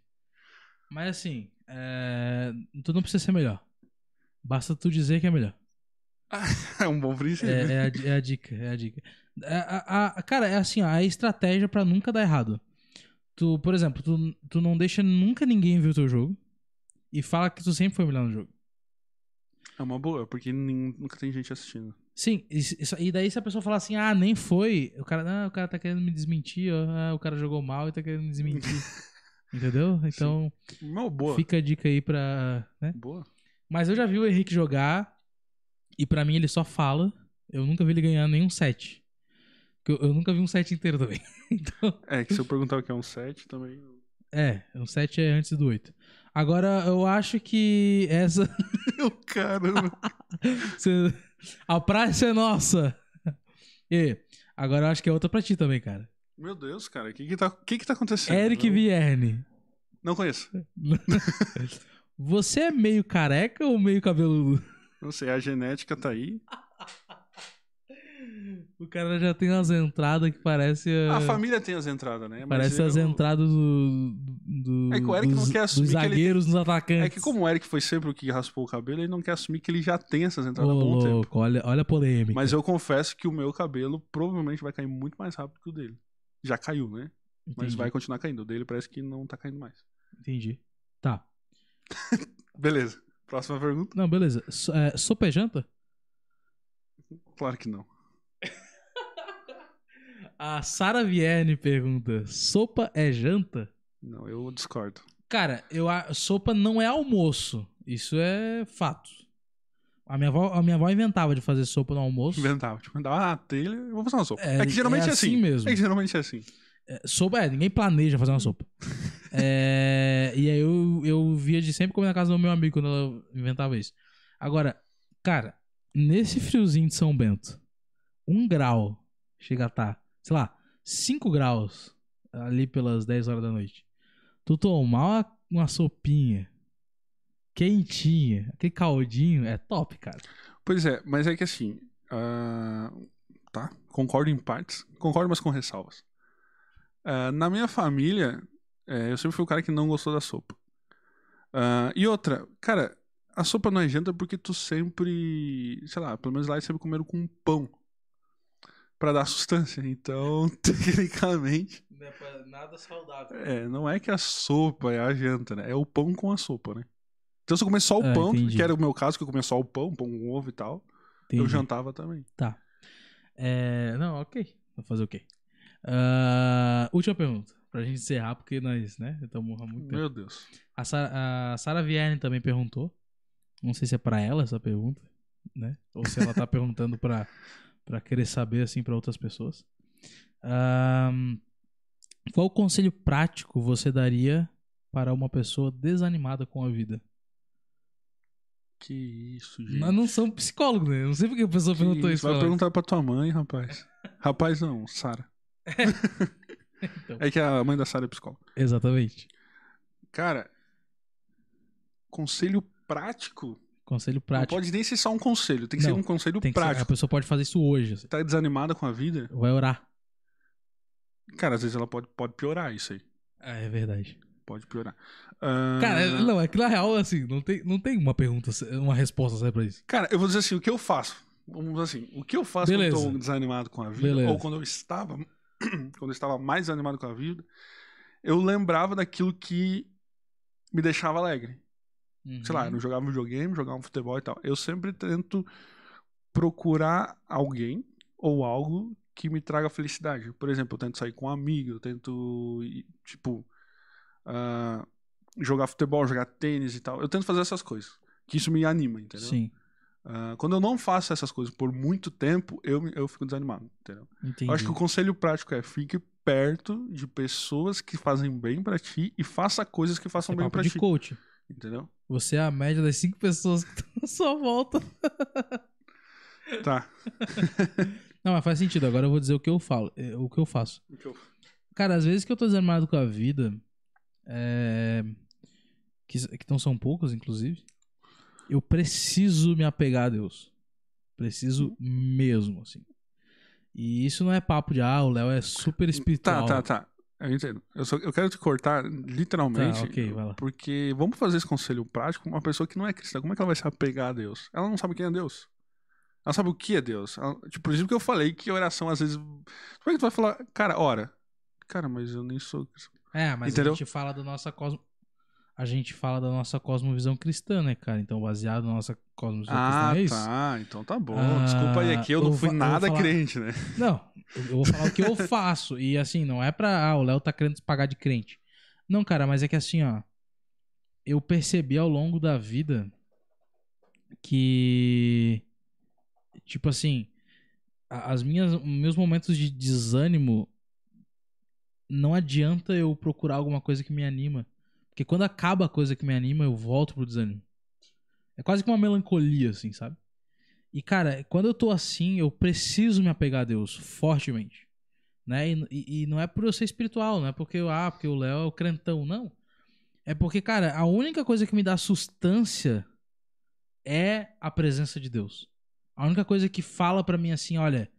Mas assim, é, tu não precisa ser melhor. Basta tu dizer que é melhor. É um bom princípio. É, é a, é a dica, é a dica. É, a- a- cara, é assim, ó, a estratégia pra nunca dar errado. Tu, por exemplo, tu, tu não deixa nunca ninguém ver o teu jogo e fala que tu sempre foi melhor no jogo. É uma boa, porque nunca tem gente assistindo. Sim, isso- isso- e daí se a pessoa falar assim, ah, nem foi, o cara, não, o cara tá querendo me desmentir, ó, ah, o cara jogou mal e tá querendo me desmentir. Entendeu? Então, Uma boa. fica a dica aí pra. Né? Boa. Mas eu já vi o Henrique jogar e pra mim ele só fala. Eu nunca vi ele ganhar nenhum set. Eu, eu nunca vi um set inteiro também. Então, É, que se eu perguntar o que é um set, também. é, um set é antes do 8. Agora, eu acho que essa. Meu caramba. A praça é nossa! E agora eu acho que é outra pra ti também, cara. Meu Deus, cara, o que que tá, que que tá acontecendo? Eric não, Vierne. não conheço. Você é meio careca ou meio cabeludo? Não sei, a genética tá aí. O cara já tem umas entradas que parece. A ah, família tem as entradas, né? Mas Parece eu- as entradas do, do, É que o Eric dos, não quer assumir dos que ele zagueiros nos atacantes. É que como o Eric foi sempre o que raspou o cabelo, ele não quer assumir que ele já tem essas Ô, entradas há bom tempo. louco, olha, olha a polêmica. Mas eu confesso que o meu cabelo provavelmente vai cair muito mais rápido que o dele. Já caiu, né? Mas Entendi, vai continuar caindo. O dele parece que não tá caindo mais. Entendi. Tá. Beleza. Próxima pergunta? Não, beleza. So, é, sopa é janta? Claro que não. A Sara Vierne pergunta: sopa é janta? Não, eu discordo. Cara, eu, a sopa não é almoço. Isso é fato. A minha, avó, a minha avó inventava de fazer sopa no almoço. Inventava. Tipo, dava uma telha eu vou fazer uma sopa. É, É, que geralmente é é assim. assim mesmo. É que geralmente é assim. É, sopa, é, ninguém planeja fazer uma sopa. É, e aí eu, eu via de sempre comer na casa do meu amigo quando ela inventava isso. Agora, cara, nesse friozinho de São Bento, um grau chega a estar, sei lá, 5 graus ali pelas 10 horas da noite. Tu tomar uma, uma sopinha quentinha, aquele caldinho, é top, cara. Pois é, mas é que assim. ah, tá, concordo em partes. Concordo, mas com ressalvas. Ah, na minha família, é, eu sempre fui o cara que não gostou da sopa. Ah, e outra, cara, a sopa não adianta porque tu sempre. Sei lá, pelo menos lá eles sempre comeram com pão. Pra dar sustância. Então, tecnicamente. Nada saudável. É, não é que a sopa é a janta, né? É o pão com a sopa, né? Então, se eu comer só o Ah, pão, entendi. que era o meu caso, que eu comia só o pão, pão com ovo e tal, eu jantava também. Tá. É, não, ok. Vou fazer o quê? Ah, última pergunta. Pra gente encerrar, porque nós, né? Estamos há muito tempo. Meu Deus. A Sara, a Sara Vierne também perguntou. Não sei se é pra ela essa pergunta, né? Ou se ela tá perguntando pra, pra querer saber, assim, pra outras pessoas. Ahn, qual conselho prático você daria para uma pessoa desanimada com a vida? Que isso, gente. Nós não somos psicólogos, né? Eu não sei porque a pessoa Que perguntou isso? Vai perguntar pra tua mãe, rapaz. rapaz não, Sara. Então. É que a mãe da Sara é psicóloga. Exatamente. Cara, conselho prático? Conselho Não prático. pode nem ser só um conselho, tem que Não, ser um conselho Tem que ser- a prático. pessoa pode fazer isso hoje. assim. Tá desanimada com a vida? Vai orar. Cara, às vezes ela pode, pode piorar isso aí. É, é verdade. Pode piorar. Ah, Cara, não, é que na real, assim, não tem, não tem uma pergunta, uma resposta certa pra isso. Cara, eu vou dizer assim, o que eu faço? Vamos dizer assim, o que eu faço Beleza. quando eu tô desanimado com a vida, Beleza. ou quando eu estava, quando eu estava mais desanimado com a vida, eu lembrava daquilo que me deixava alegre. Sei lá, eu não jogava videogame, jogava futebol e tal. Eu sempre tento procurar alguém ou algo que me traga felicidade. Por exemplo, eu tento sair com um amigo, eu tento, tipo, ah, jogar futebol, jogar tênis e tal. Eu tento fazer essas coisas. Que isso me anima, entendeu? Sim, Ah, quando eu não faço essas coisas por muito tempo, eu, eu fico desanimado, entendeu? entendi. Eu acho que o conselho prático é fique perto de pessoas que fazem bem pra ti e faça coisas que façam é bem de ti, coach. Entendeu? Você é a média das cinco pessoas que estão à sua volta. Tá. Não, mas faz sentido. Agora eu vou dizer o que eu falo, é, o que eu faço. Cara, às vezes que eu tô desanimado com a vida, é... que, que não são poucos, inclusive, eu preciso me apegar a Deus. Preciso mesmo, assim. E isso não é papo de, ah, o Léo é super espiritual. Tá, tá, tá. Eu entendo. Eu, só, eu quero te cortar literalmente. Tá, ok, vai lá. Porque vamos fazer esse conselho prático com uma pessoa que não é cristã. Como é que ela vai se apegar a Deus? Ela não sabe quem é Deus. Ela sabe o que é Deus. Ela- tipo, por isso que eu falei que oração às vezes. Como é que tu vai falar, cara, ora? Cara, mas eu nem sou. É, mas Entendeu? a gente fala da nossa cosmo... A gente fala da nossa cosmovisão cristã, né, cara? Então, baseado na nossa cosmovisão Ah, cristã, é isso? tá. Então tá bom. Ah, Desculpa aí, aqui eu eu não fui nada falar- crente, né? Não, eu vou falar o que eu faço. E assim, não é pra. Ah, o Léo tá querendo se pagar de crente. Não, cara, mas é que assim, ó. Eu percebi ao longo da vida que. Tipo assim. As minhas, os meus momentos de desânimo. Não adianta eu procurar alguma coisa que me anima. Porque quando acaba a coisa que me anima, eu volto pro desânimo. É quase que uma melancolia, assim, sabe? E, cara, quando eu tô assim, eu preciso me apegar a Deus fortemente. Né? E, e- não é por eu ser espiritual, não é porque, eu- ah, porque o Léo é o crentão, não. É porque, cara, a única coisa que me dá sustância é a presença de Deus. A única coisa que fala pra mim assim, olha,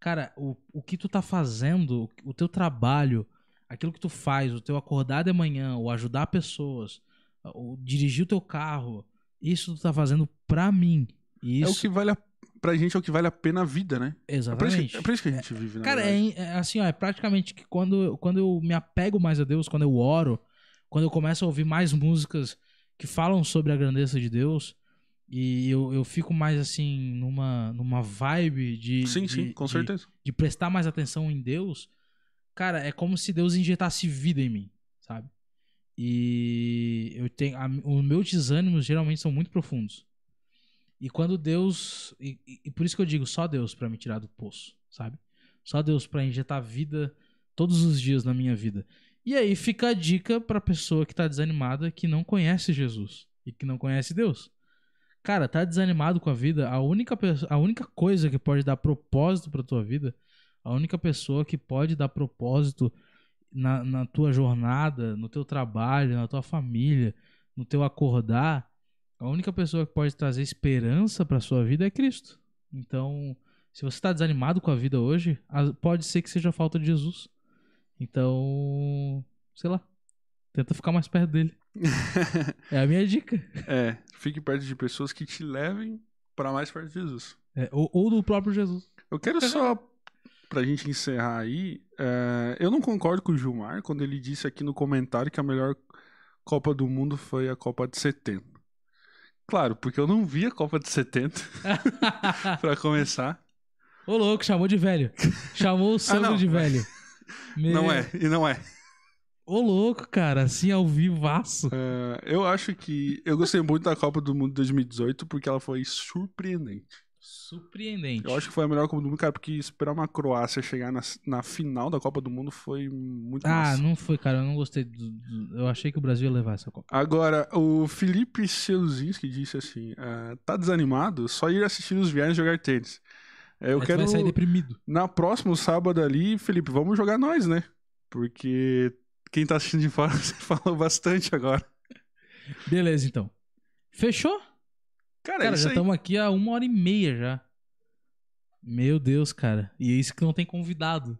cara, o, o que tu tá fazendo, o teu trabalho, aquilo que tu faz, o teu acordar de manhã, o ajudar pessoas, o dirigir o teu carro, isso tu tá fazendo pra mim. E É Isso, o que vale a... Pra gente é o que vale a pena a vida, né? É por, isso exatamente. que, é por isso que a gente vive, né? Cara, é, é assim, ó, é praticamente que quando, eu- quando eu me apego mais a Deus, quando eu oro, quando eu começo a ouvir mais músicas que falam sobre a grandeza de Deus, e eu, eu fico mais assim, numa, numa vibe de, Sim, de, sim, com de- certeza. de prestar mais atenção em Deus, cara, é como se Deus injetasse vida em mim, sabe? E eu tenho. a- os meus desânimos geralmente são muito profundos. E quando Deus. E, e- por isso que eu digo, só Deus pra me tirar do poço, sabe? Só Deus pra injetar vida todos os dias na minha vida. E aí fica a dica pra pessoa que tá desanimada, que não conhece Jesus e que não conhece Deus. Cara, tá desanimado com a vida, a única, a única coisa que pode dar propósito pra tua vida, a única pessoa que pode dar propósito na, na tua jornada, no teu trabalho, na tua família, no teu acordar, a única pessoa que pode trazer esperança pra sua vida é Cristo. Então, se você tá desanimado com a vida hoje, pode ser que seja falta de Jesus. Então, sei lá, tenta ficar mais perto dele. É a minha dica. é, fique perto de pessoas que te levem pra mais perto de Jesus. É, ou, ou do próprio Jesus. Eu quero só, pra gente encerrar aí, é, eu não concordo com o Gilmar quando ele disse aqui no comentário que a melhor Copa do Mundo foi a Copa de 70. Claro, porque eu não vi a Copa de 70, pra começar. Ô louco, chamou de velho. Chamou o Sandro não. de velho. Não Meu- é, e não é. Ô louco, cara, assim ao vivaço. É, eu acho que eu gostei muito da Copa do Mundo de 2018 porque ela foi surpreendente. Surpreendente. Eu acho que foi a melhor Copa do Mundo, cara, porque esperar uma Croácia chegar na, na final da Copa do Mundo foi muito Ah, massa. não foi, cara. Eu não gostei. Do, do- eu achei que o Brasil ia levar essa Copa. Agora, o Felipe Seuzinski disse assim: ah, tá desanimado? Só ir assistir os viagens jogar tênis. É, eu Aí tu quero. vai sair deprimido. Na próxima sábado ali, Felipe, vamos jogar nós, né? Porque quem tá assistindo de fora, você falou bastante agora. Beleza, então. Fechou? Cara, Cara, já aí. estamos aqui há uma hora e meia já. Meu Deus, cara. E é isso que não tem convidado.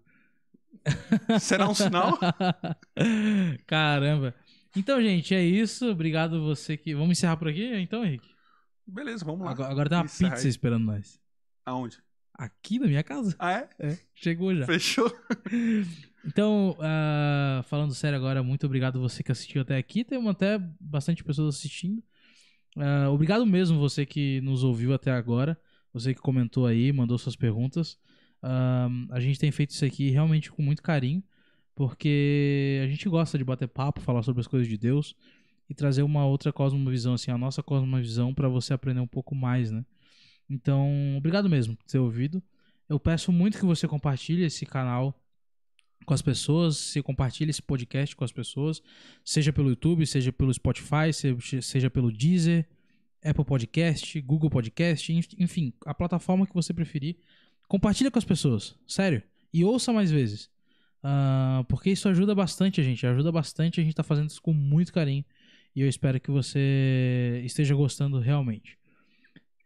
Será um sinal? Caramba. Então, gente, é isso. Obrigado você que. Vamos encerrar por aqui, então, Henrique? Beleza, vamos lá. Agora, agora tem uma Encerra pizza aí. esperando nós. Aonde? Aqui na minha casa. Ah, é? É, chegou já. Fechou? Então, ah, falando sério agora, muito obrigado você que assistiu até aqui. Tem até bastante pessoas assistindo. Ah, obrigado mesmo você que nos ouviu até agora. Você que comentou aí, mandou suas perguntas. Ah, a gente tem feito isso aqui realmente com muito carinho, porque a gente gosta de bater papo, falar sobre as coisas de Deus e trazer uma outra cosmovisão, assim, a nossa cosmovisão para você aprender um pouco mais, né? Então, obrigado mesmo por ter ouvido. Eu peço muito que você compartilhe esse canal com as pessoas, se compartilhe esse podcast com as pessoas, seja pelo YouTube, seja pelo Spotify, seja, pelo Deezer, Apple Podcast, Google Podcast, enf- enfim, a plataforma que você preferir. Compartilha com as pessoas, sério. E ouça mais vezes. Ah, porque isso ajuda bastante a gente, ajuda bastante, a gente tá fazendo isso com muito carinho. E eu espero que você esteja gostando realmente.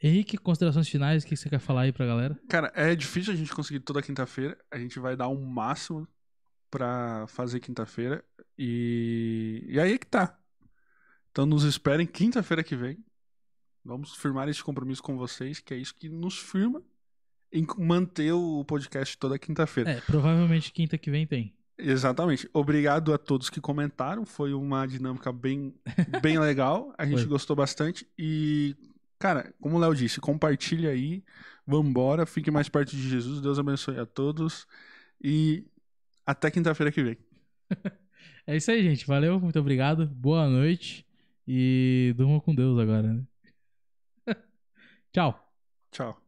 Henrique, considerações finais, o que você quer falar aí pra galera? Cara, é difícil a gente conseguir toda quinta-feira. A gente vai dar o máximo pra fazer quinta-feira. E... e aí é que tá. Então nos esperem quinta-feira que vem. Vamos firmar esse compromisso com vocês, que é isso que nos firma em manter o podcast toda quinta-feira. É, provavelmente quinta que vem tem. Exatamente. Obrigado a todos que comentaram. Foi uma dinâmica bem, bem legal. A gente Foi. gostou bastante. E, cara, como o Léo disse, compartilha aí. Vambora. Fique mais perto de Jesus. Deus abençoe a todos. E até quinta-feira que vem. É isso aí, gente. Valeu, muito obrigado. Boa noite. E durma com Deus agora, né? Tchau. Tchau.